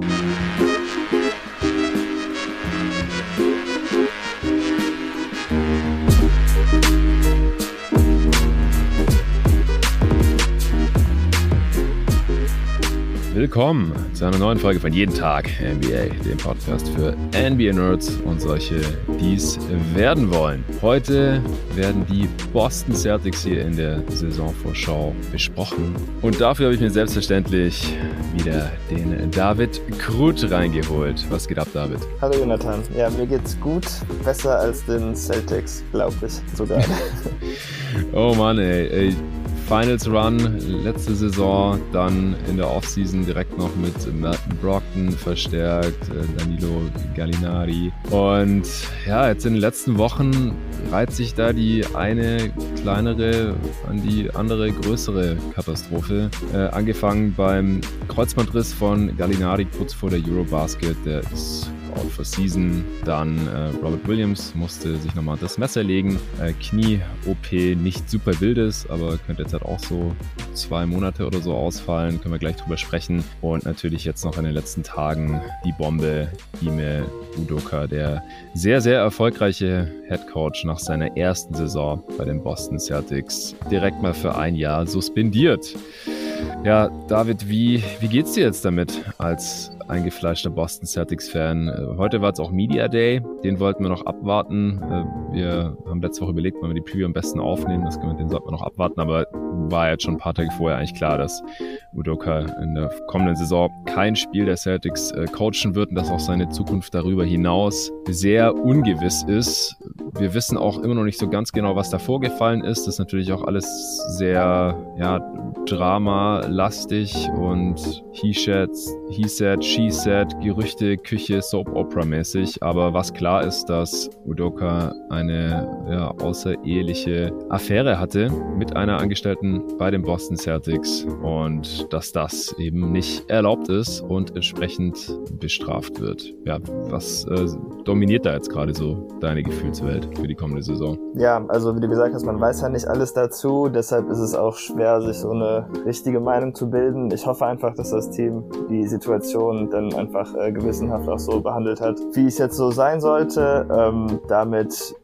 thank you Willkommen zu einer neuen Folge von Jeden Tag NBA, dem Podcast für NBA-Nerds und solche, die es werden wollen. Heute werden die Boston Celtics hier in der Saisonvorschau besprochen. Und dafür habe ich mir selbstverständlich wieder den David Krut reingeholt. Was geht ab, David? Hallo Jonathan. Ja, mir geht's gut. Besser als den Celtics, glaube ich sogar. oh Mann, ey. ey Finals Run letzte Saison, dann in der Offseason direkt noch mit Merton Brockton verstärkt, äh, Danilo Gallinari. Und ja, jetzt in den letzten Wochen reiht sich da die eine kleinere an die andere größere Katastrophe. Äh, angefangen beim Kreuzbandriss von Gallinari kurz vor der Eurobasket, der ist out for season. Dann äh, Robert Williams musste sich nochmal das Messer legen. Äh, Knie-OP nicht super wildes, aber könnte jetzt halt auch so zwei Monate oder so ausfallen. Können wir gleich drüber sprechen. Und natürlich jetzt noch in den letzten Tagen die Bombe Ime Udoka, der sehr, sehr erfolgreiche Head Coach nach seiner ersten Saison bei den Boston Celtics, direkt mal für ein Jahr suspendiert. Ja, David, wie, wie geht's dir jetzt damit als eingefleischter Boston Celtics-Fan. Äh, heute war es auch Media Day, den wollten wir noch abwarten. Äh, wir haben letzte Woche überlegt, wann wir die Preview am besten aufnehmen. Das den sollten wir noch abwarten, aber war jetzt schon ein paar Tage vorher eigentlich klar, dass Udoka in der kommenden Saison kein Spiel der Celtics äh, coachen wird und dass auch seine Zukunft darüber hinaus sehr ungewiss ist. Wir wissen auch immer noch nicht so ganz genau, was da vorgefallen ist. Das ist natürlich auch alles sehr ja, Drama-lastig und he said, he said, she said, Gerüchte, Küche, Soap-Opera-mäßig. Aber was klar ist, dass Udoka eine ja, außereheliche Affäre hatte mit einer Angestellten bei den Boston Celtics und dass das eben nicht erlaubt ist und entsprechend bestraft wird. Ja, was äh, dominiert da jetzt gerade so deine Gefühlswelt für die kommende Saison? Ja, also wie du gesagt hast, man weiß ja nicht alles dazu, deshalb ist es auch schwer, sich so eine richtige Meinung zu bilden. Ich hoffe einfach, dass das Team die Situation dann einfach äh, gewissenhaft auch so behandelt hat, wie es jetzt so sein sollte. Ähm, damit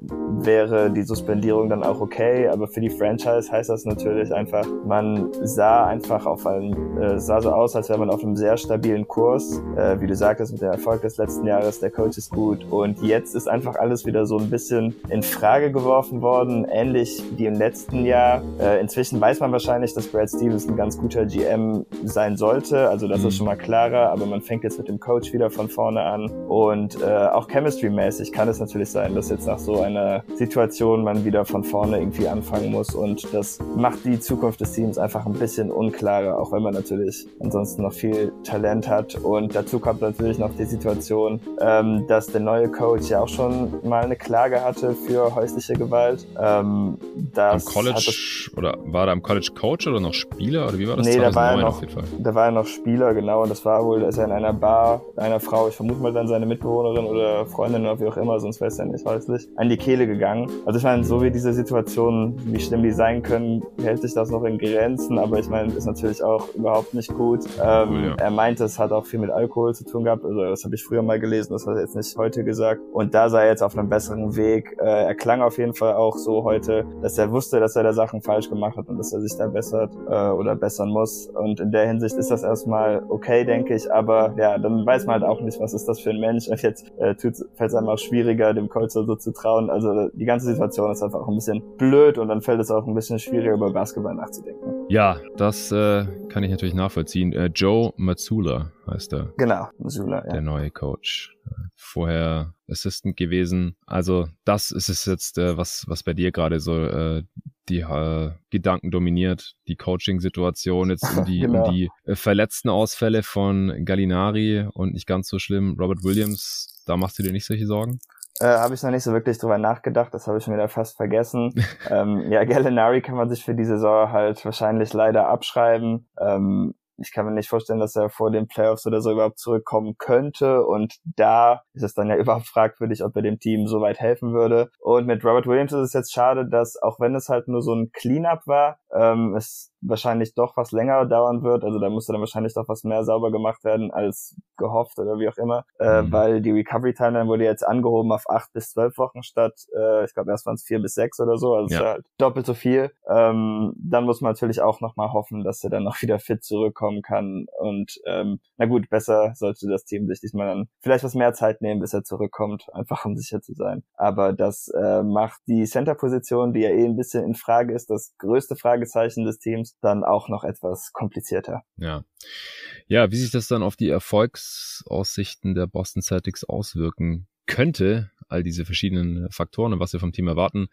wäre die Suspendierung dann auch okay, aber für die Franchise heißt das natürlich einfach, man sah einfach auf einem, äh, sah so aus, als wäre man auf einem sehr stabilen Kurs. Äh, wie du sagtest, mit dem Erfolg des letzten Jahres, der Coach ist gut und jetzt ist einfach alles wieder so ein bisschen in Frage geworfen worden, ähnlich wie im letzten Jahr. Äh, inzwischen weiß man wahrscheinlich, dass Brad Stevens ein ganz guter GM sein sollte, also das mhm. ist schon mal klarer, aber man fängt jetzt mit dem Coach wieder von vorne an. Und äh, auch chemistry-mäßig kann es natürlich sein, dass jetzt nach so einer Situation man wieder von vorne irgendwie anfangen muss. Und das macht die Zukunft des Teams einfach ein bisschen unklarer, auch wenn man natürlich ansonsten noch viel Talent hat. Und dazu kommt natürlich noch die Situation, ähm, dass der neue Coach ja auch schon mal eine Klage hatte für häusliche Gewalt. Ähm, das am College oder war da am College Coach oder noch Spieler? Oder wie war das? Nee, da war er noch, da war er noch Spieler, genau. Und das war wohl, dass er in einer Bar einer Frau, ich vermute mal dann seine Mitbewohnerin oder Freundin oder wie auch immer, sonst wäre es ja nicht häuslich, an die Kehle gegangen. Also ich meine, so wie diese Situationen, wie schlimm die sein können, hält sich das noch in Grenzen, aber ich meine, ist natürlich auch überhaupt nicht gut. Ähm, ja. Er meinte, es hat auch viel mit Alkohol zu tun gehabt, also das habe ich früher mal gelesen, das hat er jetzt nicht heute gesagt. Und da sei er jetzt auf einem besseren Weg. Äh, er klang auf jeden Fall auch so heute, dass er wusste, dass er da Sachen falsch gemacht hat und dass er sich da bessert äh, oder bessern muss. Und in der Hinsicht ist das erstmal okay, denke ich, aber ja, dann weiß man halt auch nicht, was ist das für ein Mensch. Und jetzt äh, fällt es einem auch schwieriger, dem Colzer so zu trauen. Also die ganze Situation ist einfach auch ein bisschen blöd und dann fällt es auch ein bisschen schwieriger über Basketball nachzudenken. Ja, das äh, kann ich natürlich nachvollziehen. Äh, Joe Matsula heißt er. Genau, Matsula, ja. Der neue Coach. Vorher Assistant gewesen. Also das ist es jetzt, äh, was, was bei dir gerade so äh, die äh, Gedanken dominiert, die Coaching-Situation, jetzt um die, genau. um die äh, verletzten Ausfälle von Gallinari und nicht ganz so schlimm Robert Williams. Da machst du dir nicht solche Sorgen? Äh, habe ich noch nicht so wirklich drüber nachgedacht, das habe ich schon wieder fast vergessen. ähm, ja, Gallinari kann man sich für die Saison halt wahrscheinlich leider abschreiben. Ähm, ich kann mir nicht vorstellen, dass er vor den Playoffs oder so überhaupt zurückkommen könnte. Und da ist es dann ja überhaupt fragwürdig, ob er dem Team so weit helfen würde. Und mit Robert Williams ist es jetzt schade, dass auch wenn es halt nur so ein Cleanup war, ähm, es wahrscheinlich doch was länger dauern wird. Also da musste dann wahrscheinlich doch was mehr sauber gemacht werden als gehofft oder wie auch immer, äh, mhm. weil die Recovery Timeline wurde jetzt angehoben auf acht bis zwölf Wochen statt, äh, ich glaube erst waren es vier bis sechs oder so, also ja. halt doppelt so viel. Ähm, dann muss man natürlich auch nochmal hoffen, dass er dann noch wieder fit zurückkommen kann und ähm, na gut, besser sollte das Team sich diesmal dann vielleicht was mehr Zeit nehmen, bis er zurückkommt, einfach um sicher zu sein. Aber das äh, macht die Center-Position, die ja eh ein bisschen in Frage ist, das größte Fragezeichen des Teams, dann auch noch etwas komplizierter. Ja. Ja, wie sich das dann auf die Erfolgsaussichten der Boston Celtics auswirken könnte, all diese verschiedenen Faktoren und was wir vom Team erwarten,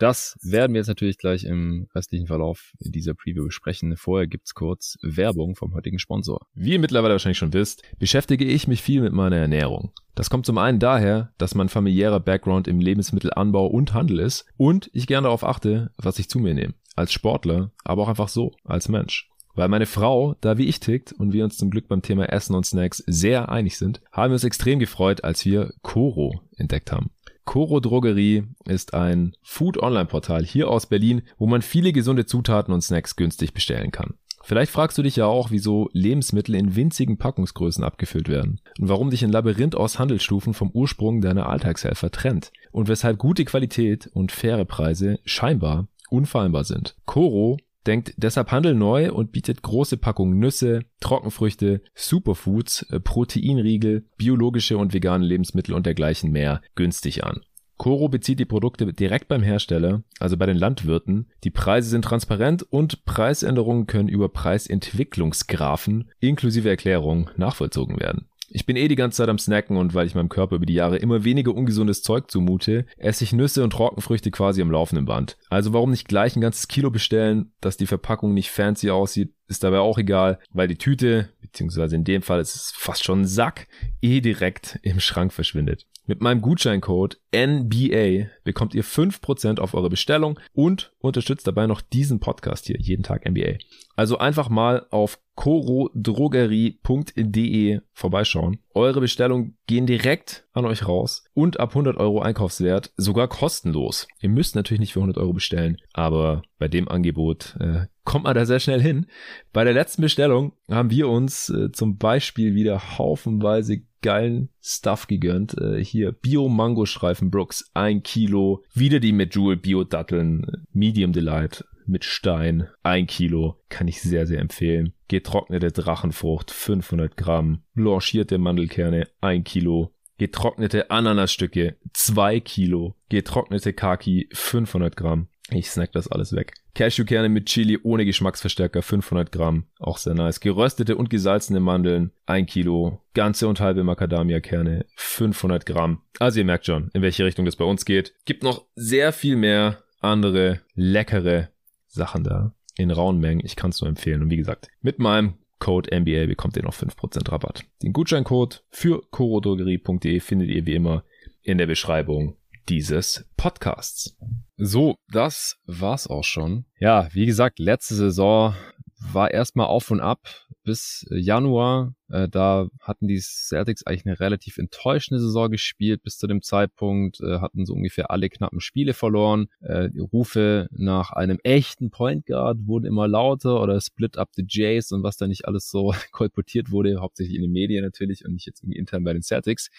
das werden wir jetzt natürlich gleich im restlichen Verlauf dieser Preview besprechen. Vorher gibt's kurz Werbung vom heutigen Sponsor. Wie ihr mittlerweile wahrscheinlich schon wisst, beschäftige ich mich viel mit meiner Ernährung. Das kommt zum einen daher, dass mein familiärer Background im Lebensmittelanbau und Handel ist und ich gerne darauf achte, was ich zu mir nehme. Als Sportler, aber auch einfach so, als Mensch. Weil meine Frau da wie ich tickt und wir uns zum Glück beim Thema Essen und Snacks sehr einig sind, haben wir uns extrem gefreut, als wir Coro entdeckt haben. Coro Drogerie ist ein Food-Online-Portal hier aus Berlin, wo man viele gesunde Zutaten und Snacks günstig bestellen kann. Vielleicht fragst du dich ja auch, wieso Lebensmittel in winzigen Packungsgrößen abgefüllt werden und warum dich ein Labyrinth aus Handelsstufen vom Ursprung deiner Alltagshelfer trennt und weshalb gute Qualität und faire Preise scheinbar unfallbar sind. Coro denkt deshalb Handel neu und bietet große Packungen Nüsse, Trockenfrüchte, Superfoods, äh, Proteinriegel, biologische und vegane Lebensmittel und dergleichen mehr günstig an. Coro bezieht die Produkte direkt beim Hersteller, also bei den Landwirten. Die Preise sind transparent und Preisänderungen können über Preisentwicklungsgraphen inklusive Erklärung nachvollzogen werden. Ich bin eh die ganze Zeit am Snacken und weil ich meinem Körper über die Jahre immer weniger ungesundes Zeug zumute, esse ich Nüsse und Trockenfrüchte quasi am laufenden Band. Also warum nicht gleich ein ganzes Kilo bestellen, dass die Verpackung nicht fancy aussieht, ist dabei auch egal, weil die Tüte, beziehungsweise in dem Fall ist es fast schon ein Sack, eh direkt im Schrank verschwindet. Mit meinem Gutscheincode NBA bekommt ihr 5% auf eure Bestellung und unterstützt dabei noch diesen Podcast hier, jeden Tag NBA. Also einfach mal auf corodrogerie.de vorbeischauen. Eure Bestellungen gehen direkt an euch raus und ab 100 Euro Einkaufswert sogar kostenlos. Ihr müsst natürlich nicht für 100 Euro bestellen, aber bei dem Angebot äh, kommt man da sehr schnell hin. Bei der letzten Bestellung haben wir uns äh, zum Beispiel wieder haufenweise geilen Stuff gegönnt. Äh, hier Bio-Mango-Streifen Brooks, ein Kilo. Wieder die Medjool Bio-Datteln, Medium Delight mit Stein, ein Kilo. Kann ich sehr, sehr empfehlen. Getrocknete Drachenfrucht, 500 Gramm. Blanchierte Mandelkerne, ein Kilo. Getrocknete Ananasstücke, zwei Kilo. Getrocknete Kaki, 500 Gramm. Ich snack das alles weg. Cashewkerne mit Chili ohne Geschmacksverstärker 500 Gramm. Auch sehr nice. Geröstete und gesalzene Mandeln 1 Kilo. Ganze und halbe Macadamia-Kerne 500 Gramm. Also ihr merkt schon, in welche Richtung das bei uns geht. Gibt noch sehr viel mehr andere leckere Sachen da in rauen Mengen. Ich kann es nur empfehlen. Und wie gesagt, mit meinem Code MBA bekommt ihr noch 5% Rabatt. Den Gutscheincode für corodrogerie.de findet ihr wie immer in der Beschreibung dieses Podcasts. So, das war's auch schon. Ja, wie gesagt, letzte Saison war erstmal auf und ab bis Januar. Äh, da hatten die Celtics eigentlich eine relativ enttäuschende Saison gespielt bis zu dem Zeitpunkt, äh, hatten so ungefähr alle knappen Spiele verloren. Äh, die Rufe nach einem echten Point Guard wurden immer lauter oder Split up the Jays und was da nicht alles so kolportiert wurde, hauptsächlich in den Medien natürlich und nicht jetzt irgendwie intern bei den Celtics.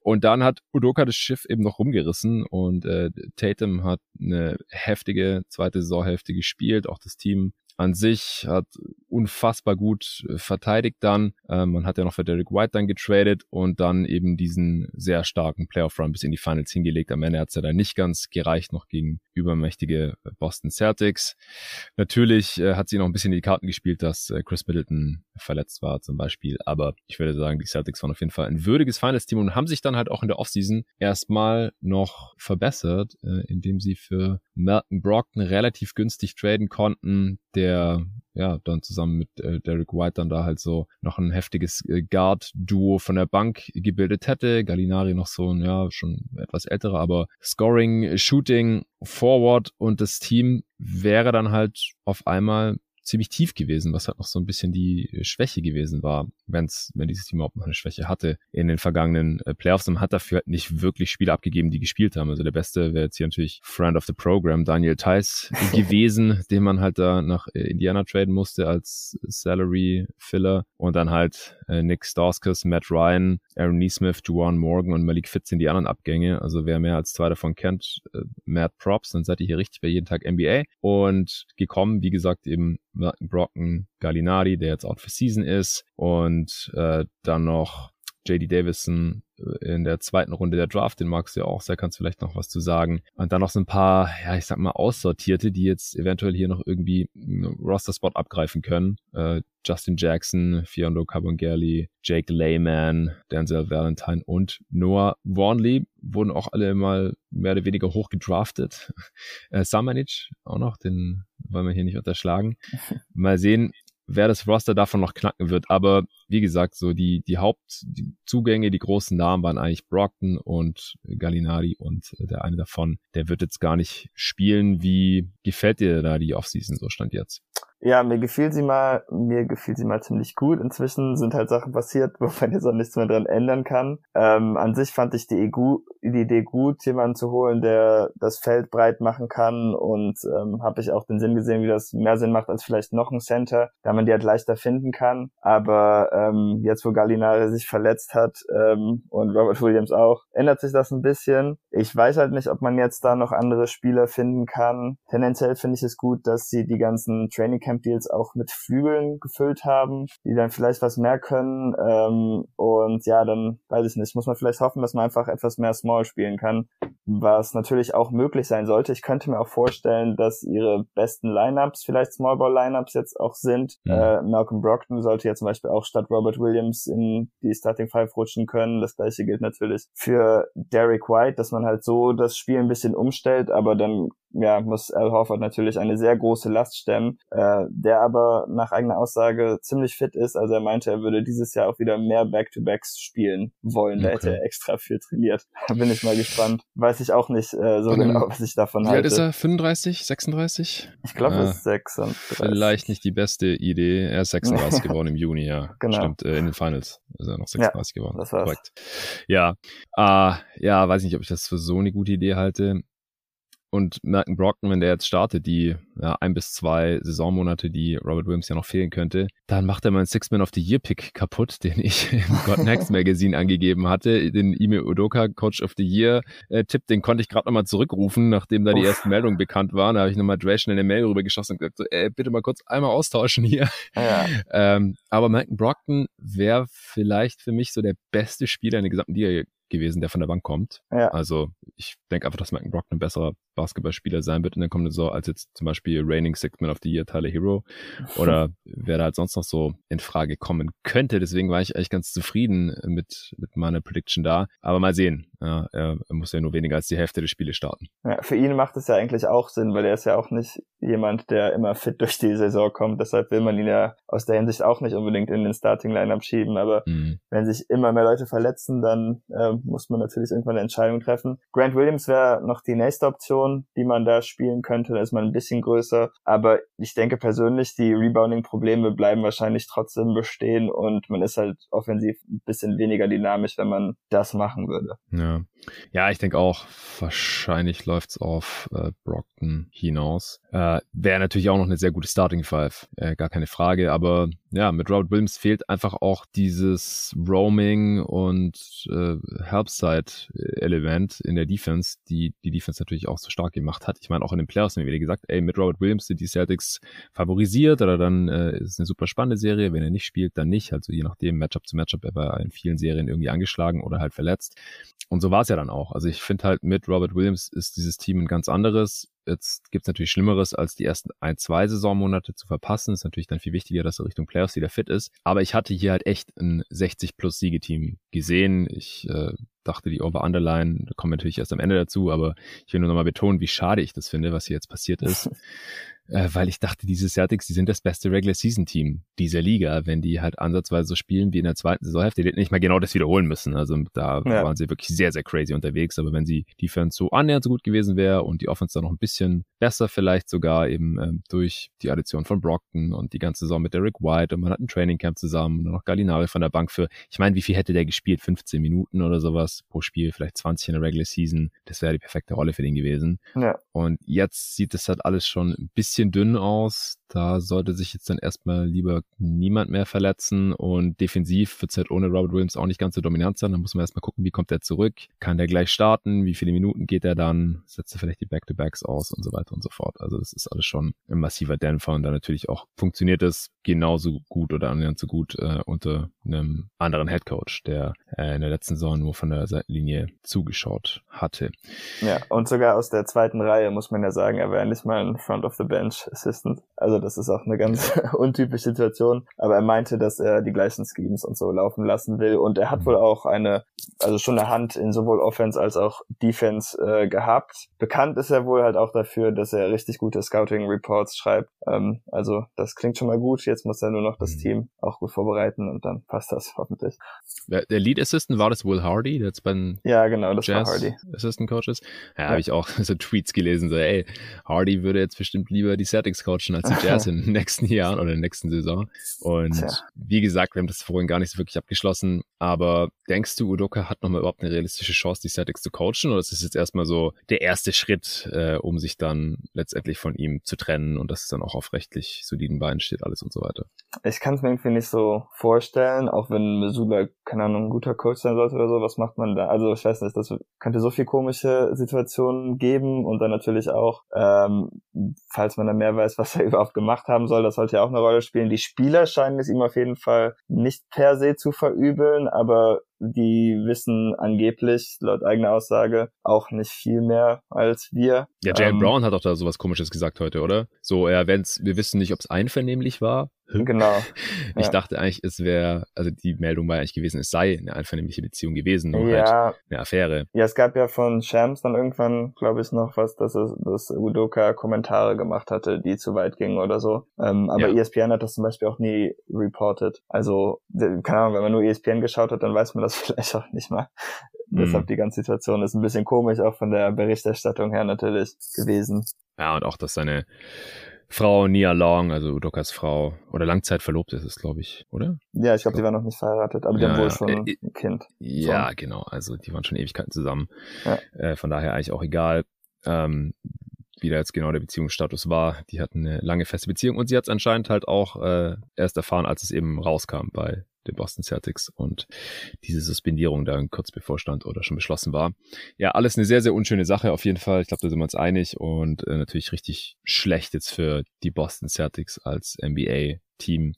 Und dann hat Udoka das Schiff eben noch rumgerissen und äh, Tatum hat eine heftige zweite Saisonhälfte gespielt, auch das Team an sich hat unfassbar gut äh, verteidigt dann. Ähm, man hat ja noch für Derek White dann getradet und dann eben diesen sehr starken Playoff-Run bis in die Finals hingelegt. Am Ende hat es ja dann nicht ganz gereicht, noch gegen übermächtige äh, Boston Celtics. Natürlich äh, hat sie noch ein bisschen die Karten gespielt, dass äh, Chris Middleton verletzt war zum Beispiel. Aber ich würde sagen, die Celtics waren auf jeden Fall ein würdiges Finals-Team und haben sich dann halt auch in der Offseason erstmal noch verbessert, äh, indem sie für Melton Brockton relativ günstig traden konnten, der ja, dann zusammen mit äh, Derek White dann da halt so noch ein heftiges äh, Guard-Duo von der Bank gebildet hätte. Gallinari noch so ein, ja, schon etwas älterer, aber Scoring, Shooting, Forward und das Team wäre dann halt auf einmal ziemlich tief gewesen, was halt noch so ein bisschen die Schwäche gewesen war, wenn's, wenn dieses Team überhaupt noch eine Schwäche hatte in den vergangenen äh, Playoffs und hat dafür halt nicht wirklich Spiele abgegeben, die gespielt haben. Also der beste wäre jetzt hier natürlich Friend of the Program, Daniel Theiss gewesen, den man halt da nach äh, Indiana traden musste als Salary Filler und dann halt äh, Nick Stauskas, Matt Ryan, Aaron Neesmith, Juwan Morgan und Malik Fitz sind die anderen Abgänge. Also wer mehr als zwei davon kennt, äh, Matt Props, dann seid ihr hier richtig bei jeden Tag NBA und gekommen, wie gesagt, eben Brocken, Gallinari, der jetzt out for season ist. Und äh, dann noch JD Davison äh, in der zweiten Runde der Draft, den magst du ja auch, da kannst du vielleicht noch was zu sagen. Und dann noch so ein paar, ja, ich sag mal, Aussortierte, die jetzt eventuell hier noch irgendwie einen Roster-Spot abgreifen können. Äh, Justin Jackson, Fiondo Carbongelli, Jake Layman, Denzel Valentine und Noah Warnley wurden auch alle mal mehr oder weniger hoch gedraftet. Äh, Samanic auch noch, den wollen wir hier nicht unterschlagen. Mal sehen, wer das Roster davon noch knacken wird. Aber wie gesagt, so die, die Hauptzugänge, die großen Namen waren eigentlich Brockton und Gallinari und der eine davon, der wird jetzt gar nicht spielen. Wie gefällt dir da die Offseason so stand jetzt? Ja, mir gefiel sie mal, mir gefiel sie mal ziemlich gut. Inzwischen sind halt Sachen passiert, wo man jetzt auch nichts mehr dran ändern kann. Ähm, an sich fand ich die, die Idee gut, jemanden zu holen, der das Feld breit machen kann und ähm, habe ich auch den Sinn gesehen, wie das mehr Sinn macht als vielleicht noch ein Center, da man die halt leichter finden kann. Aber ähm, jetzt, wo Gallinari sich verletzt hat ähm, und Robert Williams auch, ändert sich das ein bisschen. Ich weiß halt nicht, ob man jetzt da noch andere Spieler finden kann. Tendenziell finde ich es gut, dass sie die ganzen Training Camp Deals auch mit Flügeln gefüllt haben, die dann vielleicht was mehr können. Ähm, und ja, dann weiß ich nicht, muss man vielleicht hoffen, dass man einfach etwas mehr Small spielen kann, was natürlich auch möglich sein sollte. Ich könnte mir auch vorstellen, dass ihre besten Lineups vielleicht Small Ball Lineups jetzt auch sind. Ja. Äh, Malcolm Brockton sollte ja zum Beispiel auch statt Robert Williams in die Starting Five rutschen können. Das gleiche gilt natürlich für Derek White, dass man halt so das Spiel ein bisschen umstellt, aber dann ja, muss Al Horford natürlich eine sehr große Last stemmen, äh, der aber nach eigener Aussage ziemlich fit ist. Also er meinte, er würde dieses Jahr auch wieder mehr Back-to-Backs spielen wollen. Da hätte er extra viel trainiert. Da bin ich mal gespannt. Weiß ich auch nicht äh, so genau, was ich davon wie halte. Wie alt ist er? 35, 36? Ich glaube, es ist 36. Vielleicht nicht die beste Idee. Er ist 36 geworden im Juni, ja. Genau. Stimmt, äh, in den Finals ist er noch 36 ja, geworden. Das war's. Korrekt. Ja, äh, ja, weiß nicht, ob ich das für so eine gute Idee halte und Malcolm Brockton, wenn der jetzt startet, die ja, ein bis zwei Saisonmonate, die Robert Williams ja noch fehlen könnte, dann macht er meinen Six-Man of the Year-Pick kaputt, den ich im God Next Magazine angegeben hatte. Den Ime Udoka Coach of the Year-Tipp, äh, den konnte ich gerade nochmal zurückrufen, nachdem da Uff. die ersten Meldungen bekannt waren. Da habe ich nochmal Dre schnell eine Mail rübergeschossen und gesagt, so, ey, bitte mal kurz einmal austauschen hier. Ja. ähm, aber Malcolm Brockton wäre vielleicht für mich so der beste Spieler in der gesamten Liga gewesen, der von der Bank kommt. Ja. Also ich denke einfach, dass Malcolm Brockton ein besserer Basketballspieler sein wird in der kommenden Saison als jetzt zum Beispiel Reigning Sixth Man of the Year Tyler Hero oder wer da halt sonst noch so in Frage kommen könnte. Deswegen war ich eigentlich ganz zufrieden mit, mit meiner Prediction da. Aber mal sehen. Ja, er, muss ja nur weniger als die Hälfte der Spiele starten. Ja, für ihn macht es ja eigentlich auch Sinn, weil er ist ja auch nicht jemand, der immer fit durch die Saison kommt. Deshalb will man ihn ja aus der Hinsicht auch nicht unbedingt in den Starting Lineup schieben. Aber mhm. wenn sich immer mehr Leute verletzen, dann äh, muss man natürlich irgendwann eine Entscheidung treffen. Grant Williams wäre noch die nächste Option, die man da spielen könnte. Da ist man ein bisschen größer. Aber ich denke persönlich, die Rebounding-Probleme bleiben wahrscheinlich trotzdem bestehen und man ist halt offensiv ein bisschen weniger dynamisch, wenn man das machen würde. Ja, ja ich denke auch, wahrscheinlich läuft's auf äh, Brockton hinaus. Äh, Wäre natürlich auch noch eine sehr gute Starting Five, äh, gar keine Frage. Aber ja, mit Robert Williams fehlt einfach auch dieses Roaming und äh, Helpside-Element in der Defense, die die Defense natürlich auch so stark gemacht hat. Ich meine, auch in den Playoffs haben wir wieder gesagt, ey, mit Robert Williams sind die Celtics favorisiert oder dann äh, ist es eine super spannende Serie. Wenn er nicht spielt, dann nicht. Also je nachdem, Matchup zu Matchup, er war in vielen Serien irgendwie angeschlagen oder halt verletzt. Und so war es ja dann auch. Also ich finde halt mit Robert Williams ist dieses Team ein ganz anderes. Jetzt gibt's natürlich Schlimmeres, als die ersten ein, zwei Saisonmonate zu verpassen. Ist natürlich dann viel wichtiger, dass er Richtung Playoffs wieder fit ist. Aber ich hatte hier halt echt ein 60 plus Siegeteam gesehen. Ich äh, dachte, die Over-Underline, da kommen wir natürlich erst am Ende dazu, aber ich will nur nochmal betonen, wie schade ich das finde, was hier jetzt passiert ist. äh, weil ich dachte, diese Celtics, die sind das beste Regular Season Team dieser Liga, wenn die halt ansatzweise so spielen wie in der zweiten Saisonhälfte. Die hätten nicht mal genau das wiederholen müssen. Also da ja. waren sie wirklich sehr, sehr crazy unterwegs. Aber wenn sie Defense so annähernd so gut gewesen wäre und die Offense dann noch ein bisschen besser vielleicht sogar eben ähm, durch die Addition von Brockton und die ganze Saison mit Derek White und man hat ein Training Camp zusammen und noch Gallinari von der Bank für, ich meine, wie viel hätte der gespielt? 15 Minuten oder sowas pro Spiel, vielleicht 20 in der Regular Season. Das wäre die perfekte Rolle für den gewesen. Ja. Und jetzt sieht es halt alles schon ein bisschen dünn aus. Da sollte sich jetzt dann erstmal lieber niemand mehr verletzen und defensiv wird es halt ohne Robert Williams auch nicht ganz so dominant sein. Da muss man erstmal gucken, wie kommt er zurück? Kann der gleich starten? Wie viele Minuten geht er dann? Setzt er vielleicht die Back-to-Backs aus und so weiter und so fort. Also das ist alles schon ein massiver Dämpfer und dann natürlich auch funktioniert es genauso gut oder annähernd so gut äh, unter einem anderen Headcoach, der äh, in der letzten Saison nur von der Seitenlinie zugeschaut hatte. Ja, und sogar aus der zweiten Reihe muss man ja sagen, er wäre nicht mal ein Front of the Bench Assistant. Also das ist auch eine ganz untypische Situation. Aber er meinte, dass er die gleichen Schemes und so laufen lassen will. Und er hat mhm. wohl auch eine, also schon eine Hand in sowohl Offense als auch Defense äh, gehabt. Bekannt ist er wohl halt auch dafür, dass er richtig gute Scouting Reports schreibt. Ähm, also das klingt schon mal gut. Jetzt muss er nur noch das mhm. Team auch gut vorbereiten und dann passt das hoffentlich. Der, der Lead Assistant war das Will Hardy, der jetzt beim ja genau, das Jazz war Hardy. Assistant Coaches. Ja, ja. habe ich auch so Tweets gelesen, so ey, Hardy würde jetzt bestimmt lieber die Celtics coachen als die Jazz in den nächsten Jahren oder in der nächsten Saison. Und Tja. wie gesagt, wir haben das vorhin gar nicht so wirklich abgeschlossen, aber denkst du, Udoka hat nochmal überhaupt eine realistische Chance, die Celtics zu coachen oder ist das jetzt erstmal so der erste Schritt, äh, um sich dann letztendlich von ihm zu trennen und dass es dann auch auf rechtlich soliden Beinen steht, alles und so weiter? Ich kann es mir irgendwie nicht so vorstellen, auch wenn Missoula, keine Ahnung, ein guter Coach sein sollte oder so, was macht man da? Also ich weiß nicht, das könnte so viel komische Situationen geben und dann natürlich auch, ähm, falls man da mehr weiß, was er überhaupt gemacht haben soll, das sollte ja auch eine Rolle spielen. Die Spieler scheinen es ihm auf jeden Fall nicht per se zu verübeln, aber die wissen angeblich, laut eigener Aussage, auch nicht viel mehr als wir. Ja, Jalen ähm, Brown hat auch da sowas komisches gesagt heute, oder? So, ja, wenn's, wir wissen nicht, ob es einvernehmlich war, Genau. Ich ja. dachte eigentlich, es wäre, also die Meldung war eigentlich gewesen, es sei eine einvernehmliche Beziehung gewesen, nur ja. halt eine Affäre. Ja, es gab ja von Shams dann irgendwann, glaube ich, noch was, dass es, dass Udoka Kommentare gemacht hatte, die zu weit gingen oder so. Ähm, aber ja. ESPN hat das zum Beispiel auch nie reported. Also, keine Ahnung, wenn man nur ESPN geschaut hat, dann weiß man das vielleicht auch nicht mal. Mhm. Deshalb die ganze Situation ist ein bisschen komisch, auch von der Berichterstattung her natürlich gewesen. Ja, und auch, dass seine Frau Nia Long, also Udokas Frau, oder Langzeit verlobt ist es, glaube ich, oder? Ja, ich glaube, die war noch nicht verheiratet, aber die ja, haben wohl schon äh, ein Kind. Ja, so. genau, also die waren schon Ewigkeiten zusammen. Ja. Äh, von daher eigentlich auch egal, ähm, wie da jetzt genau der Beziehungsstatus war. Die hatten eine lange feste Beziehung und sie hat es anscheinend halt auch äh, erst erfahren, als es eben rauskam bei den Boston Celtics und diese Suspendierung dann kurz bevorstand oder schon beschlossen war. Ja, alles eine sehr, sehr unschöne Sache auf jeden Fall. Ich glaube, da sind wir uns einig und äh, natürlich richtig schlecht jetzt für die Boston Celtics als NBA-Team.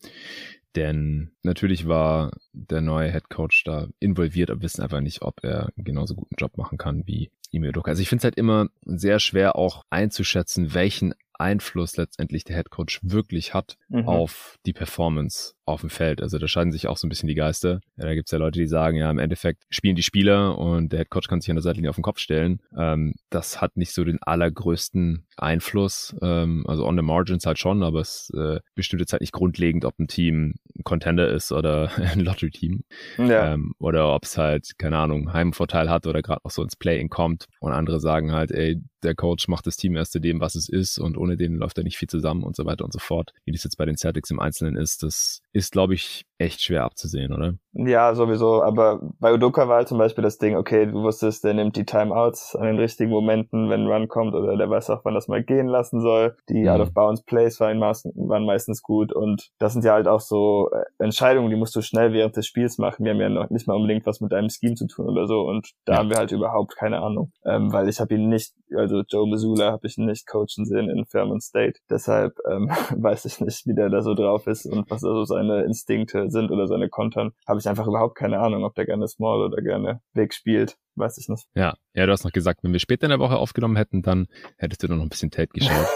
Denn natürlich war der neue Head Coach da involviert, aber wissen einfach nicht, ob er genauso guten Job machen kann wie Ime Udoka. Also ich finde es halt immer sehr schwer auch einzuschätzen, welchen Einfluss letztendlich der Head Coach wirklich hat mhm. auf die Performance auf dem Feld. Also da scheiden sich auch so ein bisschen die Geister. Ja, da gibt's ja Leute, die sagen, ja, im Endeffekt spielen die Spieler und der Head Coach kann sich an der Seitlinie auf den Kopf stellen. Ähm, das hat nicht so den allergrößten Einfluss. Ähm, also on the margins halt schon, aber es äh, bestimmt jetzt halt nicht grundlegend, ob ein Team ein Contender ist oder ein Lottery-Team. Ja. Ähm, oder ob es halt, keine Ahnung, Heimvorteil hat oder gerade noch so ins Play-In kommt. Und andere sagen halt, ey, der Coach macht das Team erst zu dem, was es ist und ohne den läuft er nicht viel zusammen und so weiter und so fort. Wie das jetzt bei den Celtics im Einzelnen ist, das ist, glaube ich, echt schwer abzusehen, oder? Ja, sowieso. Aber bei Udoka war halt zum Beispiel das Ding, okay, du wusstest, der nimmt die Timeouts an den richtigen Momenten, wenn ein Run kommt, oder der weiß auch, wann das mal gehen lassen soll. Die mhm. Out-of-Bounds-Plays waren, waren meistens gut. Und das sind ja halt auch so äh, Entscheidungen, die musst du schnell während des Spiels machen. Die haben ja noch nicht mal unbedingt was mit deinem Scheme zu tun oder so. Und da ja. haben wir halt überhaupt keine Ahnung. Ähm, weil ich habe ihn nicht, also Joe Missoula habe ich nicht coachen sehen in Fairmont State. Deshalb ähm, weiß ich nicht, wie der da so drauf ist und was da so seine seine Instinkte sind oder seine Kontern, habe ich einfach überhaupt keine Ahnung, ob der gerne Small oder gerne Big spielt. Weiß ich nicht. Ja, ja, du hast noch gesagt, wenn wir später in der Woche aufgenommen hätten, dann hättest du noch ein bisschen Tape geschaut.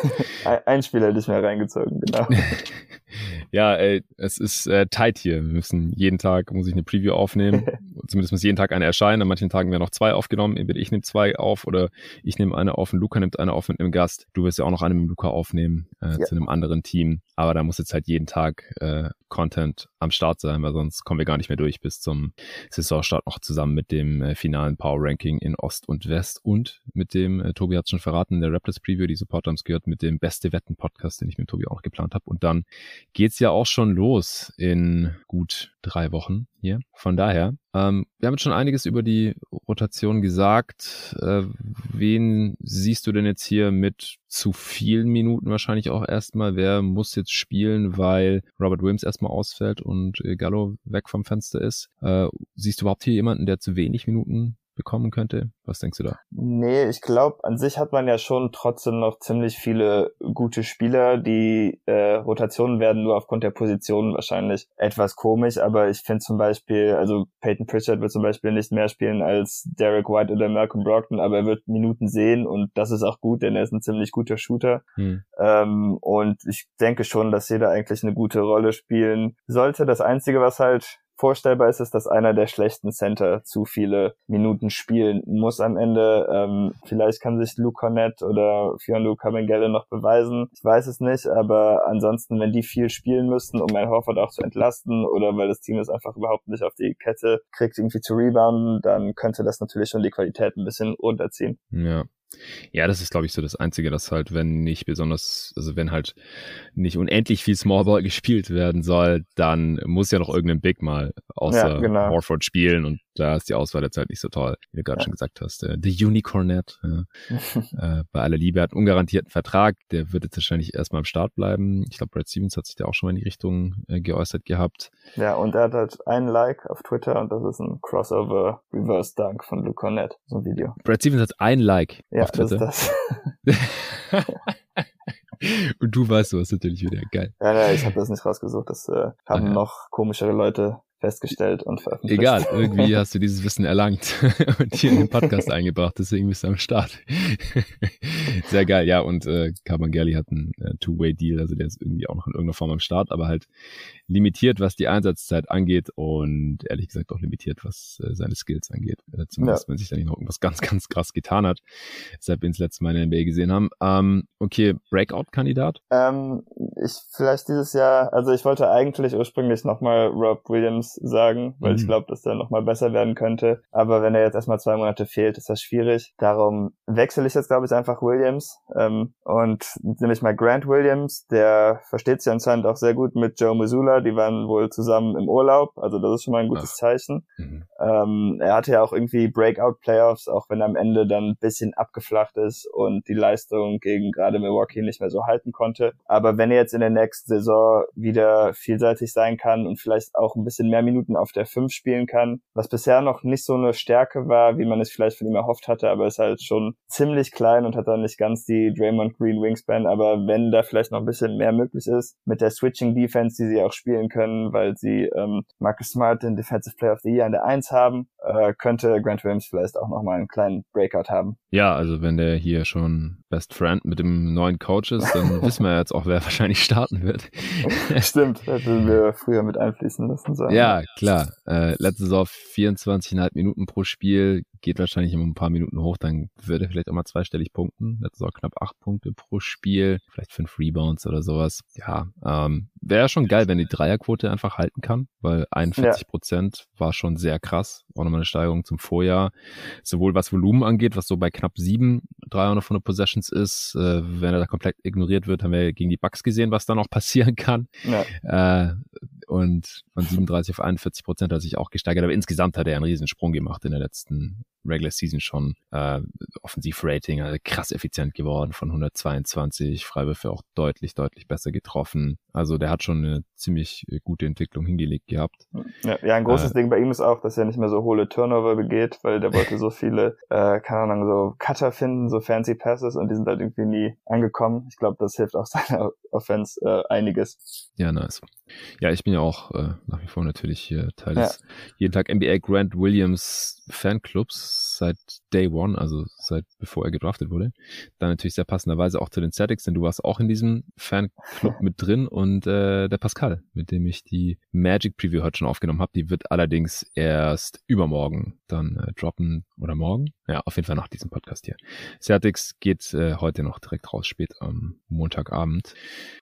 ein Spiel hätte ich mir reingezogen, genau. ja, ey, es ist äh, tight hier. Wir müssen jeden Tag, muss ich eine Preview aufnehmen. Zumindest muss jeden Tag eine erscheinen. An manchen Tagen werden noch zwei aufgenommen. Entweder ich nehme zwei auf oder ich nehme eine auf und Luca nimmt eine auf mit einem Gast. Du wirst ja auch noch eine mit Luca aufnehmen äh, ja. zu einem anderen Team. Aber da muss jetzt halt jeden Tag äh, Content am Start sein, weil sonst kommen wir gar nicht mehr durch bis zum Saisonstart noch zusammen mit dem äh, finalen Power Ranking in Ost und West und mit dem, äh, Tobi hat schon verraten, der Raptors Preview, die Supporter haben es gehört, mit dem Beste Wetten Podcast, den ich mit Tobi auch geplant habe. Und dann geht's ja auch schon los in gut drei Wochen hier. Von daher, ähm, wir haben jetzt schon einiges über die Rotation gesagt. Äh, wen siehst du denn jetzt hier mit zu vielen Minuten wahrscheinlich auch erstmal? Wer muss jetzt spielen, weil Robert Williams erstmal ausfällt und Gallo weg vom Fenster ist? Äh, siehst du überhaupt hier jemanden, der zu wenig Minuten bekommen könnte? Was denkst du da? Nee, ich glaube, an sich hat man ja schon trotzdem noch ziemlich viele gute Spieler. Die äh, Rotationen werden nur aufgrund der Positionen wahrscheinlich etwas komisch, aber ich finde zum Beispiel, also Peyton Pritchard wird zum Beispiel nicht mehr spielen als Derek White oder Malcolm Brockton, aber er wird Minuten sehen und das ist auch gut, denn er ist ein ziemlich guter Shooter. Hm. Ähm, und ich denke schon, dass jeder eigentlich eine gute Rolle spielen sollte. Das Einzige, was halt vorstellbar ist es, dass einer der schlechten Center zu viele Minuten spielen muss am Ende. Ähm, vielleicht kann sich Luke Cornett oder Fionlu Kamengele noch beweisen. Ich weiß es nicht, aber ansonsten, wenn die viel spielen müssten, um ein Horford auch zu entlasten oder weil das Team es einfach überhaupt nicht auf die Kette kriegt, irgendwie zu rebounden, dann könnte das natürlich schon die Qualität ein bisschen runterziehen. Ja, ja, das ist, glaube ich, so das Einzige, dass halt, wenn nicht besonders, also wenn halt nicht unendlich viel Smallball gespielt werden soll, dann muss ja noch irgendein Big mal außer ja, genau. Horford spielen und da ist die Auswahl jetzt halt nicht so toll, wie du gerade ja. schon gesagt hast. Äh, The Unicornet, ja. äh, bei aller Liebe hat einen ungarantierten Vertrag, der wird jetzt wahrscheinlich erstmal am Start bleiben. Ich glaube, Brad Stevens hat sich da auch schon mal in die Richtung äh, geäußert gehabt. Ja, und er hat halt einen Like auf Twitter und das ist ein Crossover Reverse Dunk von Luke Cornett, so ein Video. Brad Stevens hat einen Like ja, auf Twitter. Das ist das. Und du weißt sowas natürlich wieder. Geil. Ja, ja ich habe das nicht rausgesucht. Das äh, haben ah, ja. noch komischere Leute festgestellt und veröffentlicht. Egal, irgendwie hast du dieses Wissen erlangt und hier in den Podcast eingebracht, deswegen bist du am Start. Sehr geil, ja, und äh, Carban Gerli hat einen äh, Two-Way-Deal, also der ist irgendwie auch noch in irgendeiner Form am Start, aber halt limitiert, was die Einsatzzeit angeht und ehrlich gesagt auch limitiert, was äh, seine Skills angeht. Äh, zumindest, ja. wenn sich da nicht noch irgendwas ganz, ganz krass getan hat, seit wir ihn das letzte Mal in der NBA gesehen haben. Ähm, okay, Breakout-Kandidat? Ähm, ich vielleicht dieses Jahr, also ich wollte eigentlich ursprünglich nochmal Rob Williams sagen, weil mhm. ich glaube, dass der nochmal besser werden könnte. Aber wenn er jetzt erstmal zwei Monate fehlt, ist das schwierig. Darum wechsle ich jetzt, glaube ich, einfach Williams ähm, und nämlich mal Grant Williams, der versteht sich anscheinend auch sehr gut mit Joe Missoula. Die waren wohl zusammen im Urlaub, also das ist schon mal ein gutes Ach. Zeichen. Mhm. Ähm, er hatte ja auch irgendwie Breakout-Playoffs, auch wenn er am Ende dann ein bisschen abgeflacht ist und die Leistung gegen gerade Milwaukee nicht mehr so halten konnte. Aber wenn er jetzt in der nächsten Saison wieder vielseitig sein kann und vielleicht auch ein bisschen mehr mehr Minuten auf der 5 spielen kann, was bisher noch nicht so eine Stärke war, wie man es vielleicht von ihm erhofft hatte, aber ist halt schon ziemlich klein und hat dann nicht ganz die Draymond Green Wingspan, aber wenn da vielleicht noch ein bisschen mehr möglich ist, mit der Switching Defense, die sie auch spielen können, weil sie ähm, Marcus Smart den Defensive Player of the Year in der 1 haben, äh, könnte Grant Williams vielleicht auch nochmal einen kleinen Breakout haben. Ja, also wenn der hier schon Best Friend mit dem neuen Coach ist, dann wissen wir jetzt auch, wer wahrscheinlich starten wird. Stimmt, hätten wir früher mit einfließen müssen. Sagen. Ja, klar. Äh, letzte Saison 24,5 Minuten pro Spiel, geht wahrscheinlich immer ein paar Minuten hoch, dann würde er vielleicht auch mal zweistellig punkten. Letzte Saison knapp acht Punkte pro Spiel, vielleicht fünf Rebounds oder sowas. Ja, ähm, wäre schon geil, wenn die Dreierquote einfach halten kann, weil 41 Prozent ja. war schon sehr krass. Auch nochmal eine Steigerung zum Vorjahr. Sowohl was Volumen angeht, was so bei knapp sieben 300 von der Possessions ist. Äh, wenn er da komplett ignoriert wird, haben wir gegen die Bucks gesehen, was da noch passieren kann. Ja. Äh, und von 37 auf 41 Prozent hat sich auch gesteigert. Aber insgesamt hat er einen riesen Sprung gemacht in der letzten Regular Season schon äh, Offensivrating, also krass effizient geworden von 122, Freiwürfe auch deutlich, deutlich besser getroffen. Also der hat schon eine ziemlich gute Entwicklung hingelegt gehabt. Ja, ja ein großes äh, Ding bei ihm ist auch, dass er nicht mehr so hohle Turnover begeht, weil der wollte so viele, äh, keine Ahnung, so Cutter finden, so fancy Passes und die sind halt irgendwie nie angekommen. Ich glaube, das hilft auch seiner Offense äh, einiges. Ja, nice. Ja, ich bin ja auch äh, nach wie vor natürlich hier Teil ja. des jeden Tag NBA Grant Williams Fanclubs seit Day One, also seit bevor er gedraftet wurde. Dann natürlich sehr passenderweise auch zu den Celtics, denn du warst auch in diesem Fanclub mit drin und äh, der Pascal, mit dem ich die Magic Preview heute schon aufgenommen habe, die wird allerdings erst übermorgen dann äh, droppen oder morgen. Ja, auf jeden Fall nach diesem Podcast hier. Celtics geht äh, heute noch direkt raus, spät am Montagabend.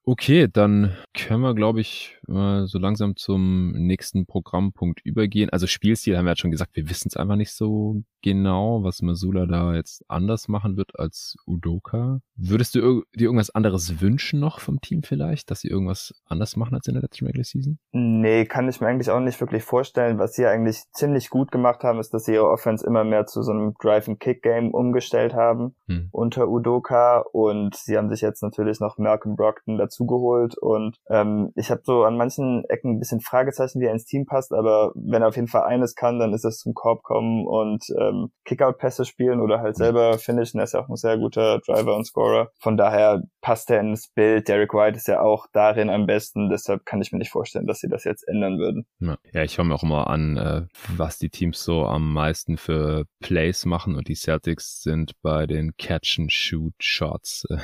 Okay, dann können wir, glaube ich, äh, so langsam zum nächsten Programmpunkt übergehen. Also Spielstil haben wir jetzt schon gesagt, wir wissen es einfach nicht so genau, was Masula da jetzt anders machen wird als Udoka. Würdest du dir irgendwas anderes wünschen noch vom Team vielleicht, dass sie irgendwas anders machen als in der letzten Regular Season? Nee, kann ich mir eigentlich auch nicht wirklich vorstellen. Was sie eigentlich ziemlich gut gemacht haben, ist, dass sie ihre Offense immer mehr zu so einem Drive-and-Kick-Game umgestellt haben hm. unter Udoka und sie haben sich jetzt natürlich noch Malcolm Brockton dazugeholt und ähm, ich habe so an manchen Ecken ein bisschen Fragezeichen, wie er ins Team passt, aber wenn er auf jeden Fall eines kann, dann ist es zum Korb kommen und ähm, Kickout-Pässe spielen oder halt selber finishen. Er ist ja auch ein sehr guter Driver und Scorer. Von daher passt er ins Bild. Derek White ist ja auch darin am besten. Deshalb kann ich mir nicht vorstellen, dass sie das jetzt ändern würden. Ja, ich höre mir auch immer an, äh, was die Teams so am meisten für Plays machen und die Celtics sind bei den Catch-and-Shoot-Shots äh,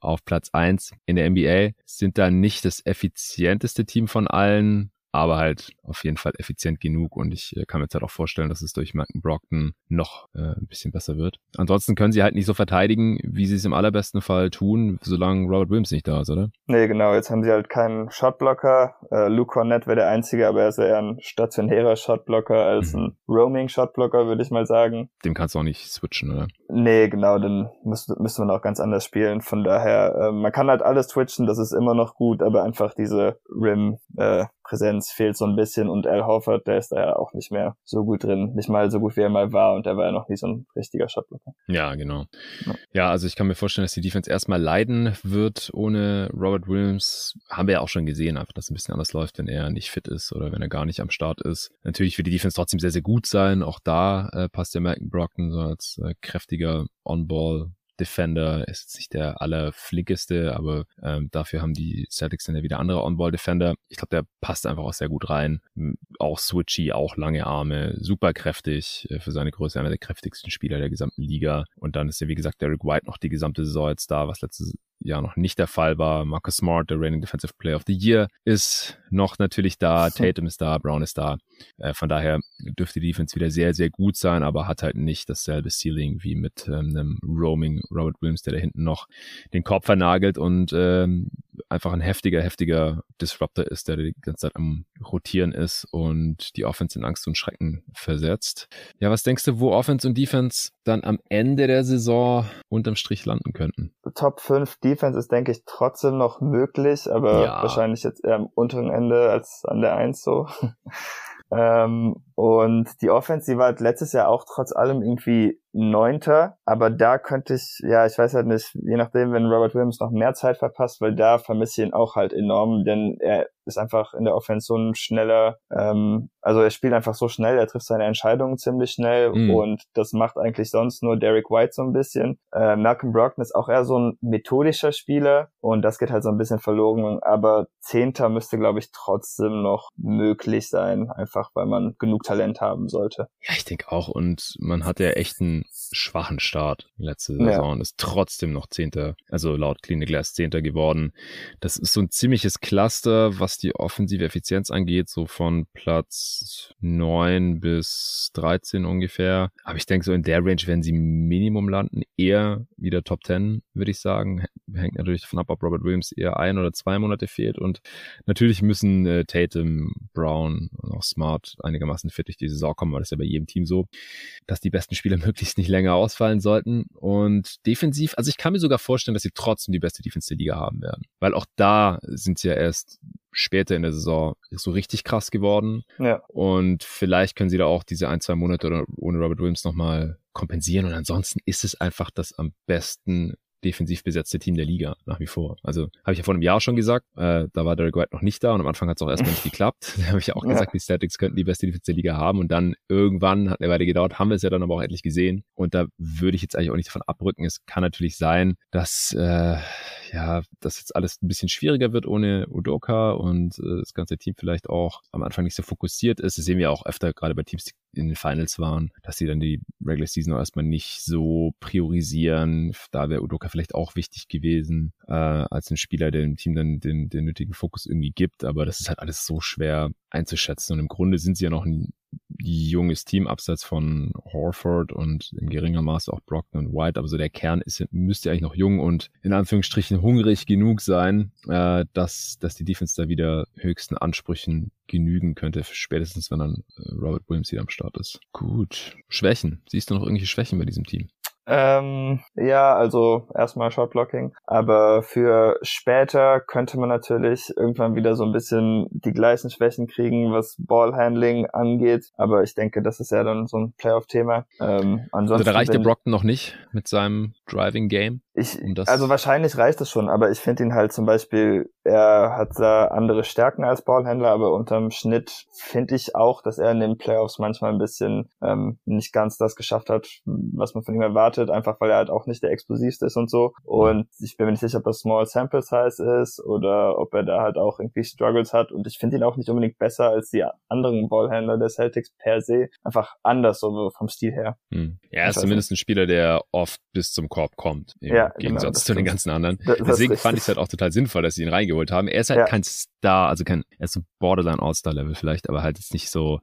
auf Platz eins in der NBA, sind da nicht das effizienteste Team von allen, aber halt auf jeden Fall effizient genug und ich äh, kann mir jetzt halt auch vorstellen, dass es durch Malcolm Brockton noch äh, ein bisschen besser wird. Ansonsten können sie halt nicht so verteidigen, wie sie es im allerbesten Fall tun, solange Robert Williams nicht da ist, oder? Nee, genau, jetzt haben sie halt keinen Shotblocker. Äh, Luke Cornett wäre der Einzige, aber er ist eher ein stationärer Shotblocker als mhm. ein Roaming-Shotblocker, würde ich mal sagen. Dem kannst du auch nicht switchen, oder? Nee, genau, dann müsste, müsste man auch ganz anders spielen. Von daher, äh, man kann halt alles switchen, das ist immer noch gut, aber einfach diese Rim, äh, Präsenz fehlt so ein bisschen und Al Horford, der ist da ja auch nicht mehr so gut drin. Nicht mal so gut, wie er mal war und der war ja noch nie so ein richtiger Shotblocker. Ja, genau. Ja. ja, also ich kann mir vorstellen, dass die Defense erstmal leiden wird ohne Robert Williams. Haben wir ja auch schon gesehen, einfach, dass es ein bisschen anders läuft, wenn er nicht fit ist oder wenn er gar nicht am Start ist. Natürlich wird die Defense trotzdem sehr, sehr gut sein. Auch da äh, passt der Malcolm Brockton so als äh, kräftiger On-Ball Defender ist jetzt nicht der allerflinkeste, aber ähm, dafür haben die Celtics dann ja wieder andere On-Ball-Defender. Ich glaube, der passt einfach auch sehr gut rein. Auch switchy, auch lange Arme, super kräftig, äh, für seine Größe einer der kräftigsten Spieler der gesamten Liga. Und dann ist ja, wie gesagt, Derek White noch die gesamte Saison jetzt da, was letztes ja noch nicht der Fall war. Marcus Smart, der Reigning Defensive Player of the Year, ist noch natürlich da. Tatum ist da, Brown ist da. Äh, von daher dürfte die Defense wieder sehr, sehr gut sein, aber hat halt nicht dasselbe Ceiling wie mit ähm, einem Roaming Robert Williams, der da hinten noch den Kopf vernagelt und ähm, einfach ein heftiger, heftiger Disruptor ist, der die ganze Zeit am Rotieren ist und die Offense in Angst und Schrecken versetzt. Ja, was denkst du, wo Offense und Defense dann am Ende der Saison unterm Strich landen könnten? Top 5 Defense ist, denke ich, trotzdem noch möglich, aber ja. wahrscheinlich jetzt eher am unteren Ende als an der 1 so. ähm, und die Offense, die war halt letztes Jahr auch trotz allem irgendwie Neunter, aber da könnte ich, ja, ich weiß halt nicht, je nachdem, wenn Robert Williams noch mehr Zeit verpasst, weil da vermisse ich ihn auch halt enorm, denn er ist einfach in der Offense so ein schneller, ähm, also er spielt einfach so schnell, er trifft seine Entscheidungen ziemlich schnell mhm. und das macht eigentlich sonst nur Derek White so ein bisschen. Äh, Malcolm Brockton ist auch eher so ein methodischer Spieler und das geht halt so ein bisschen verloren, aber Zehnter müsste, glaube ich, trotzdem noch möglich sein, einfach weil man genug Talent haben sollte. Ja, ich denke auch und man hat ja echt einen schwachen Start letzte Saison ja. ist trotzdem noch Zehnter, also laut Clean Glass Zehnter geworden. Das ist so ein ziemliches Cluster, was die offensive Effizienz angeht, so von Platz neun bis 13 ungefähr. Aber ich denke, so in der Range werden sie Minimum landen, eher wieder Top 10, würde ich sagen. Hängt natürlich davon ab, ob Robert Williams eher ein oder zwei Monate fehlt. Und natürlich müssen äh, Tatum, Brown und auch Smart einigermaßen fit fit durch die Saison kommen, weil das ist ja bei jedem Team so, dass die besten Spieler möglichst nicht länger ausfallen sollten. Und defensiv, also ich kann mir sogar vorstellen, dass sie trotzdem die beste Defense der Liga haben werden. Weil auch da sind sie ja erst später in der Saison so richtig krass geworden. Ja. Und vielleicht können sie da auch diese ein, zwei Monate ohne Robert Williams nochmal kompensieren. Und ansonsten ist es einfach das am besten defensiv besetzte Team der Liga nach wie vor. Also habe ich ja vor einem Jahr schon gesagt, äh, da war Derek White noch nicht da und am Anfang hat es auch erstmal nicht geklappt. Da habe ich ja auch gesagt, die Statics könnten die beste Defense der Liga haben und dann irgendwann hat eine Weile gedauert, haben wir es ja dann aber auch endlich gesehen und da würde ich jetzt eigentlich auch nicht davon abrücken. Es kann natürlich sein, dass äh, ja, dass jetzt alles ein bisschen schwieriger wird ohne Udoka und äh, das ganze Team vielleicht auch am Anfang nicht so fokussiert ist. Das sehen wir auch öfter, gerade bei Teams, die in den Finals waren, dass sie dann die Regular Season auch erstmal nicht so priorisieren. Da wäre Udoka vielleicht auch wichtig gewesen, äh, als ein Spieler, der dem Team dann den, den nötigen Fokus irgendwie gibt. Aber das ist halt alles so schwer einzuschätzen. Und im Grunde sind sie ja noch ein junges Team, abseits von Horford und in geringer Maße auch Brockton und White. Aber so der Kern ist, müsste eigentlich noch jung und in Anführungsstrichen hungrig genug sein, äh, dass, dass die Defense da wieder höchsten Ansprüchen genügen könnte, spätestens wenn dann äh, Robert Williams wieder am Start ist. Gut. Schwächen. Siehst du noch irgendwelche Schwächen bei diesem Team? Ähm, ja, also erstmal Shotblocking. Aber für später könnte man natürlich irgendwann wieder so ein bisschen die gleichen Schwächen kriegen, was Ballhandling angeht. Aber ich denke, das ist ja dann so ein Playoff-Thema. Ähm, ansonsten also da reicht der Brockton noch nicht mit seinem Driving Game? Ich, um also wahrscheinlich reicht es schon, aber ich finde ihn halt zum Beispiel, er hat da andere Stärken als Ballhändler, aber unterm Schnitt finde ich auch, dass er in den Playoffs manchmal ein bisschen ähm, nicht ganz das geschafft hat, was man von ihm erwartet, einfach weil er halt auch nicht der explosivste ist und so. Und ich bin mir nicht sicher, ob das Small Sample Size ist oder ob er da halt auch irgendwie Struggles hat. Und ich finde ihn auch nicht unbedingt besser als die anderen Ballhändler der Celtics per se. Einfach anders, so vom Stil her. Hm. Ja, er ist zumindest ein Spieler, der oft bis zum Korb kommt. Ja, im genau, Gegensatz genau, zu den ganzen anderen. Das, Deswegen fand ich es halt auch total sinnvoll, dass sie ihn reingeholt haben. Er ist halt ja. kein Star, also kein, er ist so Borderline All-Star-Level vielleicht, aber halt jetzt nicht so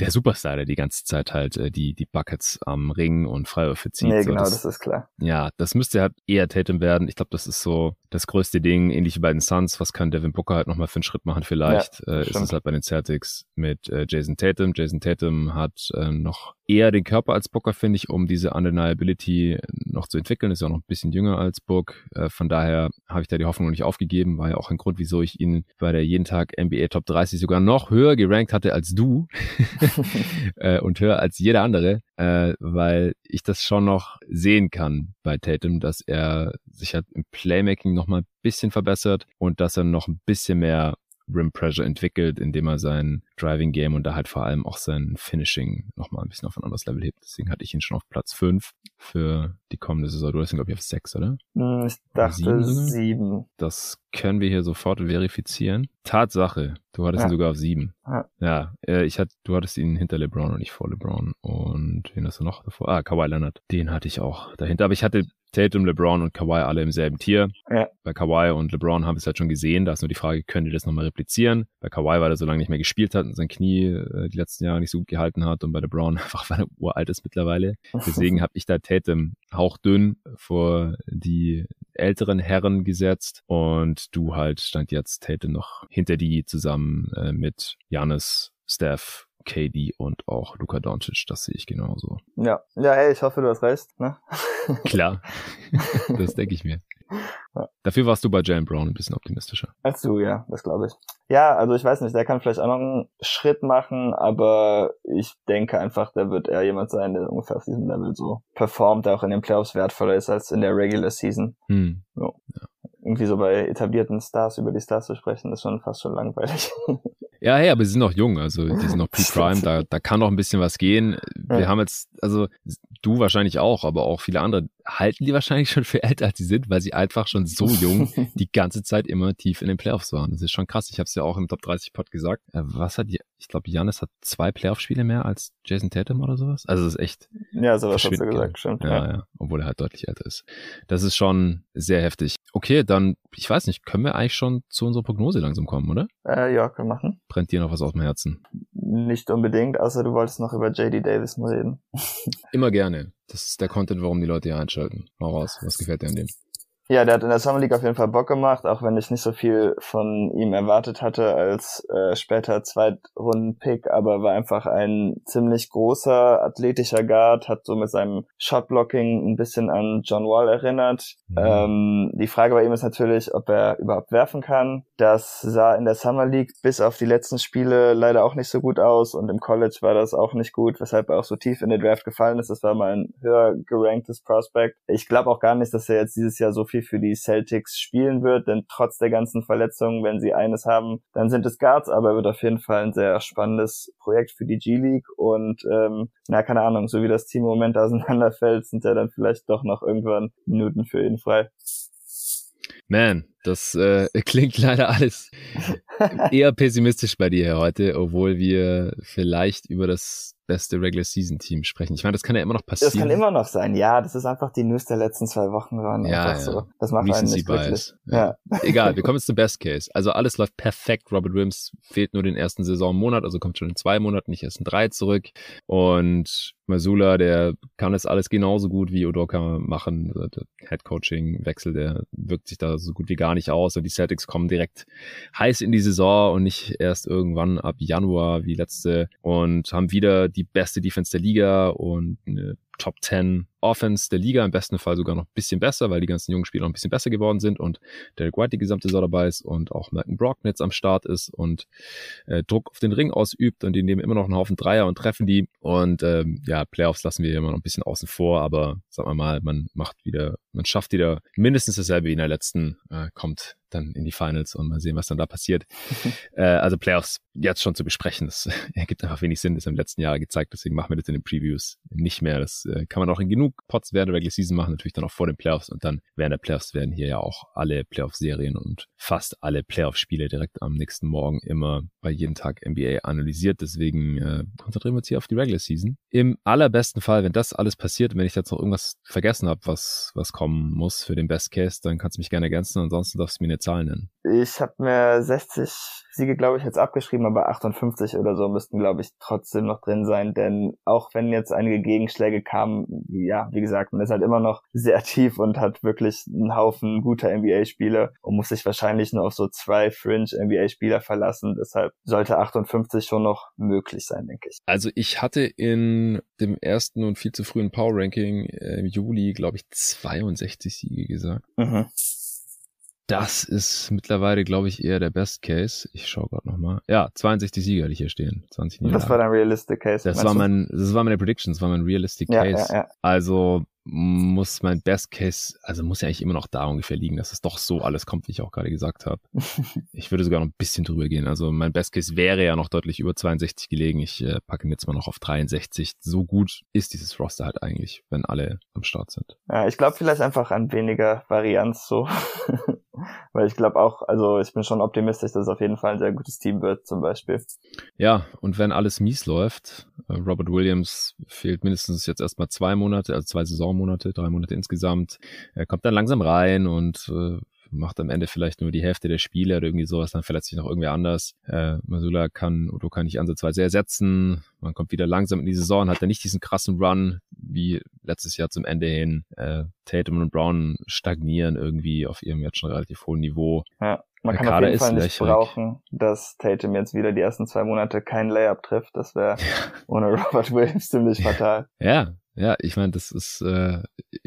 der Superstar, der die ganze Zeit halt äh, die, die Buckets am Ring und Freiwürfe zieht. Nee, so, genau, das, das, ist klar. Ja, das müsste halt eher Tatum werden. Ich glaube, das ist so das größte Ding, ähnlich wie bei den Suns. Was kann Devin Booker halt nochmal für einen Schritt machen vielleicht? Ja, äh, ist es halt bei den Celtics mit äh, Jason Tatum. Jason Tatum hat äh, noch eher den Körper als Booker, finde ich, um diese Undeniability noch zu entwickeln. Ist ja auch noch ein bisschen jünger als Book. Äh, von daher habe ich da die Hoffnung noch nicht aufgegeben. War ja auch ein Grund, wieso ich ihn bei der jeden Tag NBA Top 30 sogar noch höher gerankt hatte als du äh, und höher als jeder andere, äh, weil ich das schon noch sehen kann bei Tatum, dass er sich halt im Playmaking noch mal ein bisschen verbessert und dass er noch ein bisschen mehr Rim Pressure entwickelt, indem er sein Driving Game und da halt vor allem auch sein Finishing nochmal ein bisschen auf ein anderes Level hebt. Deswegen hatte ich ihn schon auf Platz 5 für die kommende Saison. Du hast ihn, glaube ich, auf 6, oder? Hm, ich dachte 7. Das können wir hier sofort verifizieren. Tatsache, du hattest ja. ihn sogar auf 7. Ja, ja äh, ich hatte, du hattest ihn hinter LeBron und nicht vor LeBron. Und wen hast du noch davor? Ah, Kawhi Leonard. Den hatte ich auch dahinter. Aber ich hatte Tatum, LeBron und Kawhi alle im selben Tier. Ja. Bei Kawhi und LeBron haben wir es halt schon gesehen. Da ist nur die Frage, können die das nochmal replizieren? Bei Kawhi, weil er so lange nicht mehr gespielt hat und sein Knie äh, die letzten Jahre nicht so gut gehalten hat und bei LeBron einfach, weil er uralt ist mittlerweile. Deswegen habe ich da Tatum hauchdünn vor die älteren Herren gesetzt und du halt stand jetzt Tatum noch hinter die zusammen äh, mit Janis, Steph, KD und auch Luka Doncic, das sehe ich genauso. Ja, ja, ey, ich hoffe, du hast recht. Ne? Klar, das denke ich mir. Ja. Dafür warst du bei Jalen Brown ein bisschen optimistischer. Als du, ja, das glaube ich. Ja, also ich weiß nicht, der kann vielleicht auch noch einen Schritt machen, aber ich denke einfach, der wird eher jemand sein, der ungefähr auf diesem Level so performt, der auch in den Playoffs wertvoller ist als in der Regular Season. Hm. So. Ja. Irgendwie so bei etablierten Stars über die Stars zu sprechen, ist schon fast schon langweilig. Ja, hey, aber sie sind noch jung, also die sind noch pre-prime, da, da kann noch ein bisschen was gehen. Wir ja. haben jetzt, also du wahrscheinlich auch, aber auch viele andere halten die wahrscheinlich schon für älter, als sie sind, weil sie einfach schon so jung die ganze Zeit immer tief in den Playoffs waren. Das ist schon krass. Ich habe es ja auch im Top 30 Pod gesagt. Äh, was hat, ich glaube, Janis hat zwei Playoff-Spiele mehr als Jason Tatum oder sowas. Also das ist echt. Ja, sowas hast du gesagt, stimmt. Ja, ja, ja, obwohl er halt deutlich älter ist. Das ist schon sehr heftig. Okay, dann, ich weiß nicht, können wir eigentlich schon zu unserer Prognose langsam kommen, oder? Äh, ja, können wir machen. Brennt dir noch was auf dem Herzen? Nicht unbedingt, außer du wolltest noch über JD Davis mal reden. Immer gerne. Das ist der Content, warum die Leute hier einschalten. Hau raus, was gefällt dir an dem? Ja, der hat in der Summer League auf jeden Fall Bock gemacht, auch wenn ich nicht so viel von ihm erwartet hatte als äh, später Zweitrunden-Pick, aber war einfach ein ziemlich großer, athletischer Guard, hat so mit seinem Shotblocking ein bisschen an John Wall erinnert. Mhm. Ähm, die Frage bei ihm ist natürlich, ob er überhaupt werfen kann. Das sah in der Summer League bis auf die letzten Spiele leider auch nicht so gut aus und im College war das auch nicht gut, weshalb er auch so tief in den Draft gefallen ist. Das war mal ein höher geranktes Prospect. Ich glaube auch gar nicht, dass er jetzt dieses Jahr so viel für die Celtics spielen wird, denn trotz der ganzen Verletzungen, wenn sie eines haben, dann sind es Guards, aber er wird auf jeden Fall ein sehr spannendes Projekt für die G-League und ähm, na, keine Ahnung, so wie das Team im Moment auseinanderfällt, sind ja dann vielleicht doch noch irgendwann Minuten für ihn frei. Man, das äh, klingt leider alles eher pessimistisch bei dir heute, obwohl wir vielleicht über das beste Regular Season Team sprechen. Ich meine, das kann ja immer noch passieren. Das kann immer noch sein, ja. Das ist einfach die News der letzten zwei Wochen waren. Ja, einfach ja. so. Das macht einen nicht wirklich. Ja. ja. Egal, wir kommen jetzt zum Best Case. Also alles läuft perfekt. Robert Williams fehlt nur den ersten Saisonmonat, also kommt schon in zwei Monaten, nicht erst in drei zurück. Und Masula, der kann das alles genauso gut wie Udoka machen. Der Head Coaching Wechsel, der wirkt sich da so gut wie gar nicht aus. Und die Celtics kommen direkt heiß in die Saison und nicht erst irgendwann ab Januar wie letzte und haben wieder die beste Defense der Liga und eine Top 10 Offense der Liga, im besten Fall sogar noch ein bisschen besser, weil die ganzen jungen Spieler noch ein bisschen besser geworden sind und Derek White die gesamte Saison dabei ist und auch Malcolm Brockton jetzt am Start ist und äh, Druck auf den Ring ausübt und die nehmen immer noch einen Haufen Dreier und treffen die und ähm, ja, Playoffs lassen wir immer noch ein bisschen außen vor, aber sagen wir mal, man macht wieder, man schafft wieder mindestens dasselbe wie in der letzten, äh, kommt dann in die Finals und mal sehen, was dann da passiert. äh, also Playoffs jetzt schon zu besprechen, das ergibt einfach wenig Sinn, das haben im letzten Jahr gezeigt, deswegen machen wir das in den Previews nicht mehr. Das äh, kann man auch in genug Pots während der Regular Season machen, natürlich dann auch vor den Playoffs und dann während der Playoffs werden hier ja auch alle Playoff-Serien und fast alle Playoff-Spiele direkt am nächsten Morgen immer bei jedem Tag NBA analysiert. Deswegen äh, konzentrieren wir uns hier auf die Regular Season. Im allerbesten Fall, wenn das alles passiert, wenn ich jetzt noch irgendwas vergessen habe, was, was kommen muss für den Best Case, dann kannst du mich gerne ergänzen. Ansonsten darfst du mir eine Zahl nennen. Ich habe mir 60 Siege, glaube ich, jetzt abgeschrieben, aber 58 oder so müssten, glaube ich, trotzdem noch drin sein. Denn auch wenn jetzt einige Gegenschläge kamen, ja, wie gesagt, man ist halt immer noch sehr tief und hat wirklich einen Haufen guter NBA-Spieler und muss sich wahrscheinlich nur auf so zwei Fringe-NBA-Spieler verlassen. Deshalb sollte 58 schon noch möglich sein, denke ich. Also ich hatte in dem ersten und viel zu frühen Power-Ranking im Juli, glaube ich, 62 Siege gesagt. Mhm. Das ist mittlerweile, glaube ich, eher der Best Case. Ich schaue gerade nochmal. Ja, 62 Sieger ich hier stehen. 20 Das war dein Realistic Case. Das war mein, das war meine Prediction, das war mein Realistic Case. Ja, ja, ja. Also muss mein Best Case, also muss ja eigentlich immer noch da ungefähr liegen, dass es doch so alles kommt, wie ich auch gerade gesagt habe. ich würde sogar noch ein bisschen drüber gehen. Also mein Best Case wäre ja noch deutlich über 62 gelegen. Ich äh, packe ihn jetzt mal noch auf 63. So gut ist dieses Roster halt eigentlich, wenn alle am Start sind. Ja, ich glaube vielleicht einfach an weniger Varianz so. Weil ich glaube auch, also ich bin schon optimistisch, dass es auf jeden Fall ein sehr gutes Team wird, zum Beispiel. Ja, und wenn alles mies läuft, äh, Robert Williams fehlt mindestens jetzt erstmal zwei Monate, also zwei Saisonmonate, drei Monate insgesamt. Er kommt dann langsam rein und äh, macht am Ende vielleicht nur die Hälfte der Spiele oder irgendwie sowas, dann verletzt sich noch irgendwer anders. Äh, Masula kann Odo kann nicht ansatzweise ersetzen. Man kommt wieder langsam in die Saison, hat dann nicht diesen krassen Run wie letztes Jahr zum Ende hin. Äh, Tatum und Brown stagnieren irgendwie auf ihrem jetzt schon relativ hohen Niveau. Ja. Man kann auf jeden Fall nicht brauchen, dass Tatum jetzt wieder die ersten zwei Monate kein Layup trifft. Das wäre ohne Robert Williams ziemlich fatal. Ja, ja, ich meine, das ist äh,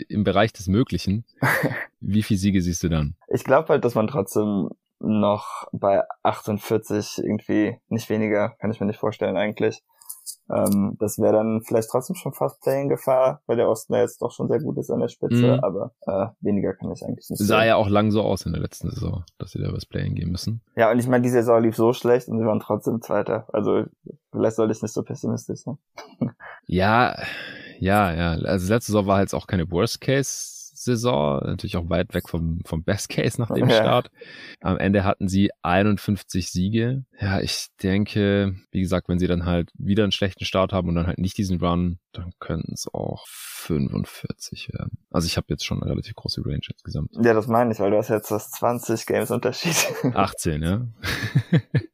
im Bereich des Möglichen. Wie viele Siege siehst du dann? Ich glaube halt, dass man trotzdem noch bei 48 irgendwie nicht weniger, kann ich mir nicht vorstellen eigentlich. Ähm, das wäre dann vielleicht trotzdem schon fast Playing-Gefahr, weil der Osten ja jetzt doch schon sehr gut ist an der Spitze, mhm. aber äh, weniger kann ich eigentlich nicht Sah sehen. ja auch lang so aus in der letzten Saison, dass sie da was Playing gehen müssen. Ja, und ich meine, die Saison lief so schlecht und sie waren trotzdem Zweiter. Also vielleicht sollte ich nicht so pessimistisch sein. ja, ja, ja. Also letzte Saison war halt auch keine Worst Case Saison, natürlich auch weit weg vom, vom Best Case nach dem ja. Start. Am Ende hatten sie 51 Siege. Ja, ich denke, wie gesagt, wenn sie dann halt wieder einen schlechten Start haben und dann halt nicht diesen Run, dann könnten es auch 45 werden. Also ich habe jetzt schon eine relativ große Range insgesamt. Ja, das meine ich, weil du hast jetzt das 20 Games Unterschied. 18, ja.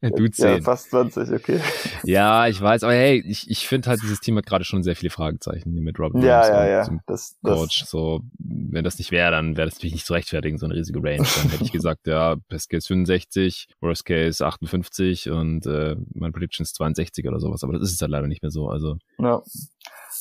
du 10. Ja, fast 20, okay. Ja, ich weiß, aber hey, ich, ich finde halt, dieses Team hat gerade schon sehr viele Fragezeichen hier mit Robin ja, ja, ja. Das, Coach. Das, so, wenn das nicht wäre, dann wäre das natürlich nicht zu rechtfertigen, so eine riesige Range. Dann hätte ich gesagt, ja, Best Case 65, Worst Case 58 und äh, mein Prediction ist 62 oder sowas. Aber das ist es halt leider nicht mehr so. Also ja.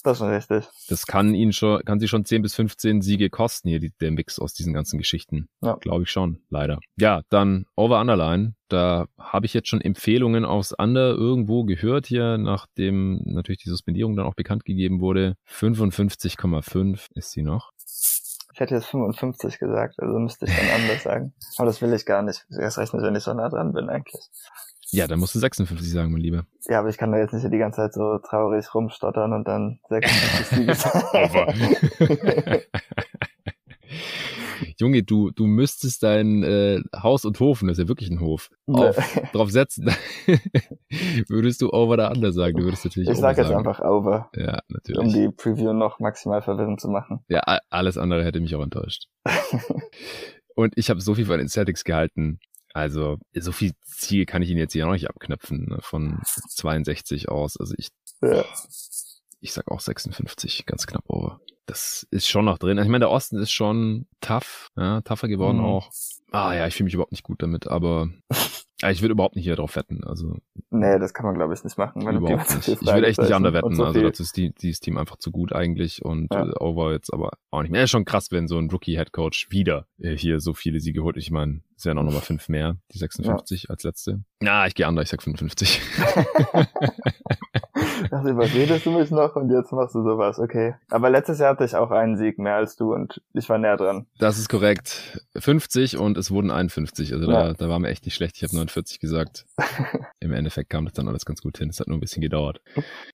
Das ist richtig. Das kann ihn schon, kann sie schon 10 bis 15 Siege kosten, hier, die, der Mix aus diesen ganzen Geschichten. Ja. Glaube ich schon, leider. Ja, dann Over Underline. Da habe ich jetzt schon Empfehlungen aufs Under irgendwo gehört hier, nachdem natürlich die Suspendierung dann auch bekannt gegeben wurde. 55,5 ist sie noch. Ich hätte jetzt 55 gesagt, also müsste ich dann anders sagen. Aber das will ich gar nicht. Erst rechnet, wenn ich so nah dran bin eigentlich. Ja, dann musst du 56 sagen, mein Lieber. Ja, aber ich kann da jetzt nicht die ganze Zeit so traurig rumstottern und dann 56 Siege sagen. Junge, du, du müsstest dein äh, Haus und Hof, das ist ja wirklich ein Hof, auf, drauf setzen. würdest du over oder under sagen? Du würdest natürlich Ich sag jetzt einfach over. Ja, natürlich. Um die Preview noch maximal verwirrend zu machen. Ja, alles andere hätte mich auch enttäuscht. und ich habe so viel von den Celtics gehalten. Also so viel Ziel kann ich ihn jetzt hier noch nicht abknöpfen ne, von 62 aus. Also ich, ja. ich sag auch 56, ganz knapp over. Das ist schon noch drin. Also ich meine, der Osten ist schon tough, ja, tougher geworden mhm. auch. Ah ja, ich fühle mich überhaupt nicht gut damit, aber ich würde überhaupt nicht hier drauf wetten. Also nee, das kann man glaube ich nicht machen. Wenn überhaupt nicht. Ich würde echt nicht underwetten. So also dazu ist die, dieses Team einfach zu gut eigentlich und ja. äh, Over jetzt aber auch nicht mehr. Ist schon krass, wenn so ein Rookie-Headcoach wieder äh, hier so viele Siege holt. Ich meine, es wären auch nochmal fünf mehr, die 56 ja. als letzte. Na, ich gehe under, ich sag 55. das überredest du mich noch und jetzt machst du sowas, okay. Aber letztes Jahr hatte ich auch einen Sieg mehr als du und ich war näher dran. Das ist korrekt. 50 und es wurden 51. Also ja. da, da war mir echt nicht schlecht. Ich habe 49 gesagt. Im Endeffekt kam das dann alles ganz gut hin. Es hat nur ein bisschen gedauert.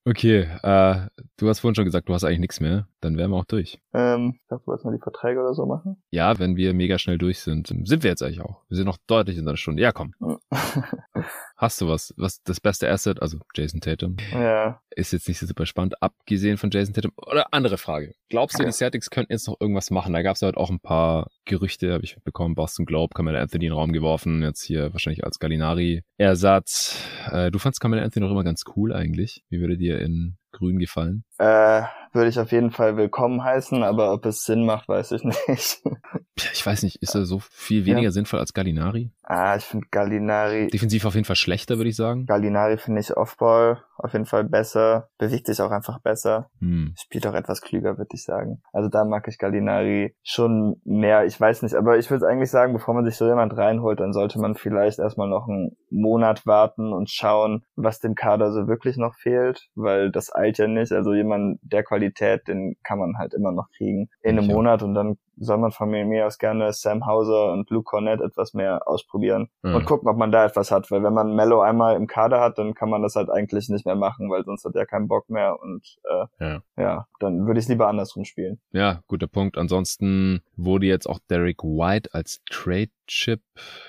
Okay, äh, du hast vorhin schon gesagt, du hast eigentlich nichts mehr. Dann wären wir auch durch. Ähm, ich dachte, du wolltest mal die Verträge oder so machen? Ja, wenn wir mega schnell durch sind. Sind wir jetzt eigentlich auch. Wir sind noch deutlich in einer Stunde. Ja, komm. Hast du was? Was das beste Asset? Also Jason Tatum. Ja. Ist jetzt nicht so super spannend, abgesehen von Jason Tatum. Oder andere Frage. Glaubst du, die Celtics könnten jetzt noch irgendwas machen? Da gab es halt auch ein paar Gerüchte, habe ich bekommen. Boston Globe, Kamala Anthony in den Raum geworfen. Jetzt hier wahrscheinlich als Gallinari-Ersatz. Äh, du fandst Kamala Anthony noch immer ganz cool eigentlich. Wie würde dir in Grün gefallen? Äh, würde ich auf jeden Fall willkommen heißen, aber ob es Sinn macht, weiß ich nicht. ich weiß nicht, ist er so viel weniger ja. sinnvoll als Gallinari? Ah, ich finde Gallinari. Defensiv auf jeden Fall schlechter, würde ich sagen. Gallinari finde ich Offball auf jeden Fall besser, bewegt sich auch einfach besser, hm. spielt auch etwas klüger, würde ich sagen. Also da mag ich Gallinari schon mehr. Ich weiß nicht, aber ich würde eigentlich sagen, bevor man sich so jemand reinholt, dann sollte man vielleicht erstmal noch einen Monat warten und schauen, was dem Kader so wirklich noch fehlt, weil das eilt ja nicht. Also jemand der Qualität, den kann man halt immer noch kriegen in einem Monat und dann soll man von mir aus gerne Sam Hauser und Luke Cornett etwas mehr ausprobieren mhm. und gucken, ob man da etwas hat. Weil wenn man Mello einmal im Kader hat, dann kann man das halt eigentlich nicht mehr machen, weil sonst hat er keinen Bock mehr und äh, ja. ja, dann würde ich es lieber andersrum spielen. Ja, guter Punkt. Ansonsten wurde jetzt auch Derek White als Trade Chip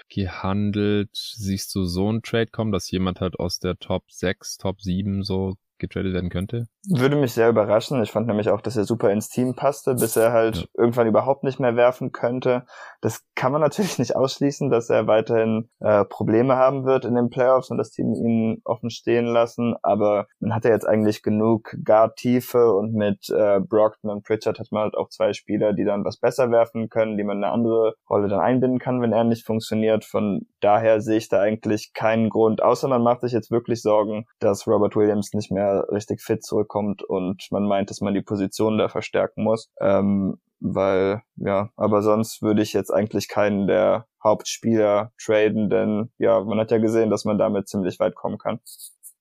gehandelt. Siehst du so ein Trade kommen, dass jemand halt aus der Top 6, Top 7 so getradet werden könnte? Würde mich sehr überraschen. Ich fand nämlich auch, dass er super ins Team passte, bis er halt ja. irgendwann überhaupt nicht mehr werfen könnte. Das kann man natürlich nicht ausschließen, dass er weiterhin äh, Probleme haben wird in den Playoffs und das Team ihn offen stehen lassen. Aber man hat ja jetzt eigentlich genug Guard-Tiefe und mit äh, Brockton und Pritchard hat man halt auch zwei Spieler, die dann was besser werfen können, die man eine andere Rolle dann einbinden kann, wenn er nicht funktioniert. Von daher sehe ich da eigentlich keinen Grund, außer man macht sich jetzt wirklich Sorgen, dass Robert Williams nicht mehr richtig fit zurückkommt und man meint, dass man die Position da verstärken muss. Ähm, weil, ja, aber sonst würde ich jetzt eigentlich keinen der Hauptspieler traden, denn ja, man hat ja gesehen, dass man damit ziemlich weit kommen kann.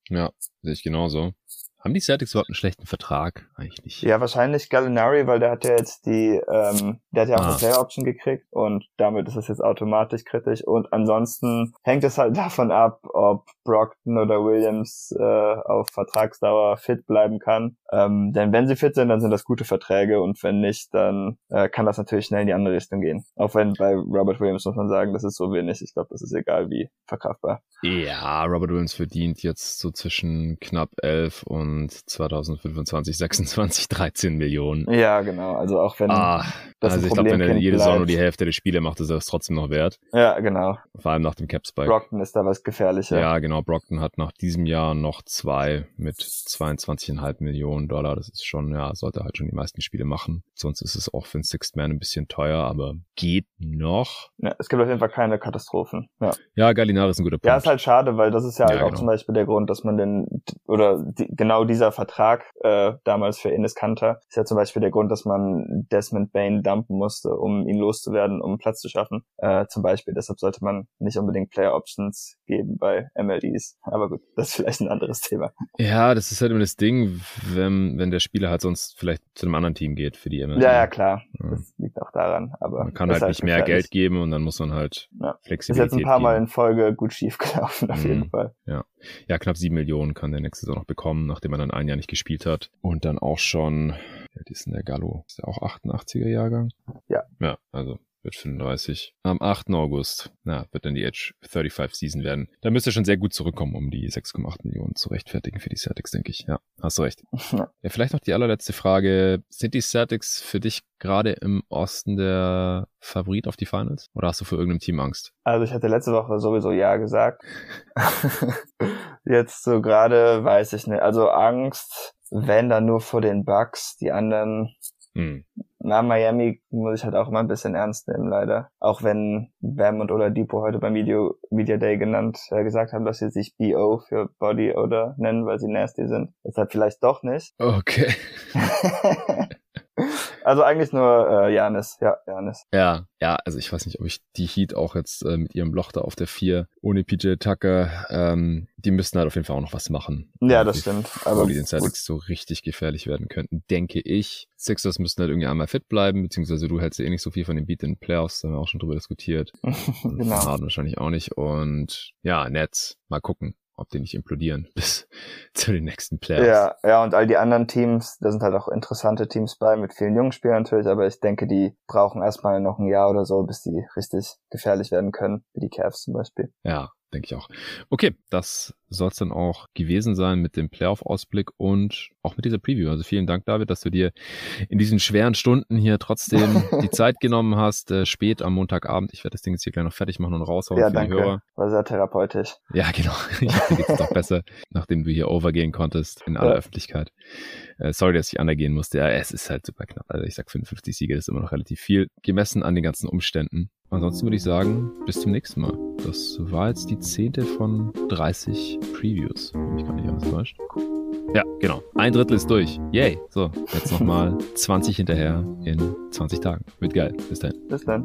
Ja, sehe ich genauso. Haben die Celtics überhaupt einen schlechten Vertrag? Eigentlich nicht. Ja, wahrscheinlich Gallinari, weil der hat ja jetzt die, ähm, der hat ja auch ah. eine Player Option gekriegt und damit ist es jetzt automatisch kritisch. Und ansonsten hängt es halt davon ab, ob Brockton oder Williams äh, auf Vertragsdauer fit bleiben kann. Ähm, denn wenn sie fit sind, dann sind das gute Verträge und wenn nicht, dann äh, kann das natürlich schnell in die andere Richtung gehen. Auch wenn bei Robert Williams muss man sagen, das ist so wenig. Ich glaube, das ist egal wie verkraftbar. Ja, Robert Williams verdient jetzt so zwischen knapp elf und und 2025, 26, 13 Millionen. Ja, genau. Also auch wenn ah, das also ich glaube, wenn er jede Saison nur die Hälfte der Spiele macht, ist er es trotzdem noch wert. Ja, genau. Vor allem nach dem Cap-Spike. Brockton ist da was gefährlicher. Ja, genau. Brockton hat nach diesem Jahr noch zwei mit 22,5 Millionen Dollar. Das ist schon, ja, sollte halt schon die meisten Spiele machen. Sonst ist es auch für einen Sixth Man ein bisschen teuer, aber geht noch. Ja, es gibt auf jeden Fall keine Katastrophen. Ja, ja Gallinari ist ein guter Punkt. Ja, ist halt schade, weil das ist ja, halt ja auch genau. zum Beispiel der Grund, dass man den, oder die, genau dieser Vertrag äh, damals für Ines Kanter ist ja zum Beispiel der Grund, dass man Desmond Bain dumpen musste, um ihn loszuwerden, um Platz zu schaffen. Äh, zum Beispiel. Deshalb sollte man nicht unbedingt Player Options geben bei MLDs. Aber gut, das ist vielleicht ein anderes Thema. Ja, das ist halt immer das Ding, wenn, wenn der Spieler halt sonst vielleicht zu einem anderen Team geht für die MLD. Ja, ja, klar. Ja. Das liegt auch daran. Aber man kann halt, nicht mehr Geld geben und dann muss man halt ja. Flexibilität Ist jetzt ein paar Mal in Folge gut schief gelaufen, auf mhm. jeden Fall. Ja. ja, knapp sieben Millionen kann der nächste Saison noch bekommen, nachdem er dann ein Jahr nicht gespielt hat. Und dann auch schon, ja, die ist denn der Gallo? Ist der auch 88er Jahrgang? Ja. Ja, also wird 35. Am 8. August, na, wird dann die Edge 35 Season werden. Da müsste er schon sehr gut zurückkommen, um die 6,8 Millionen zu rechtfertigen für die Celtics, denke ich. Ja, hast du recht. ja, vielleicht noch die allerletzte Frage. Sind die Celtics für dich gerade im Osten der Favorit auf die Finals? Oder hast du für irgendein Team Angst? Also ich hatte letzte Woche sowieso Ja gesagt. Jetzt so gerade weiß ich nicht. Also Angst, wenn dann nur vor den Bugs. Die anderen hm na, Miami muss ich halt auch immer ein bisschen ernst nehmen, leider. Auch wenn Bam und Oladipo heute beim Video, Media Day genannt, äh, gesagt haben, dass sie sich BO für Body oder nennen, weil sie nasty sind. Deshalb vielleicht doch nicht. Okay. Also eigentlich nur äh, Janis, ja, Janis. Ja, ja, also ich weiß nicht, ob ich die Heat auch jetzt äh, mit ihrem Loch da auf der 4 ohne PJ Tucker, ähm, die müssten halt auf jeden Fall auch noch was machen. Ja, das stimmt. Aber die den Celtics so richtig gefährlich werden könnten, denke ich. Sixers müssten halt irgendwie einmal fit bleiben, beziehungsweise du hältst ja eh nicht so viel von dem Beat in den Playoffs, da haben wir auch schon drüber diskutiert. genau. Harden wahrscheinlich auch nicht. Und ja, Nets, mal gucken ob die nicht implodieren bis zu den nächsten Playoffs. Ja, ja, und all die anderen Teams, da sind halt auch interessante Teams bei, mit vielen jungen Spielern natürlich, aber ich denke, die brauchen erstmal noch ein Jahr oder so, bis die richtig gefährlich werden können, wie die Cavs zum Beispiel. Ja, denke ich auch. Okay, das soll es dann auch gewesen sein mit dem Playoff-Ausblick und auch mit dieser Preview. Also vielen Dank, David, dass du dir in diesen schweren Stunden hier trotzdem die Zeit genommen hast, äh, spät am Montagabend. Ich werde das Ding jetzt hier gleich noch fertig machen und raushauen ja, für danke. die Hörer. War sehr therapeutisch. Ja, genau. Ich dir geht's auch besser, nachdem du hier overgehen konntest in aller ja. Öffentlichkeit. Äh, sorry, dass ich undergehen musste. Ja, es ist halt super knapp. Also ich sag 55 Siege ist immer noch relativ viel, gemessen an den ganzen Umständen. Ansonsten würde ich sagen, bis zum nächsten Mal. Das war jetzt die zehnte von 30 Previews, wenn mich gar nicht alles täuscht. Ja, genau. Ein Drittel ist durch. Yay. So, jetzt nochmal 20 hinterher in 20 Tagen. Wird geil. Bis dann. Bis dann.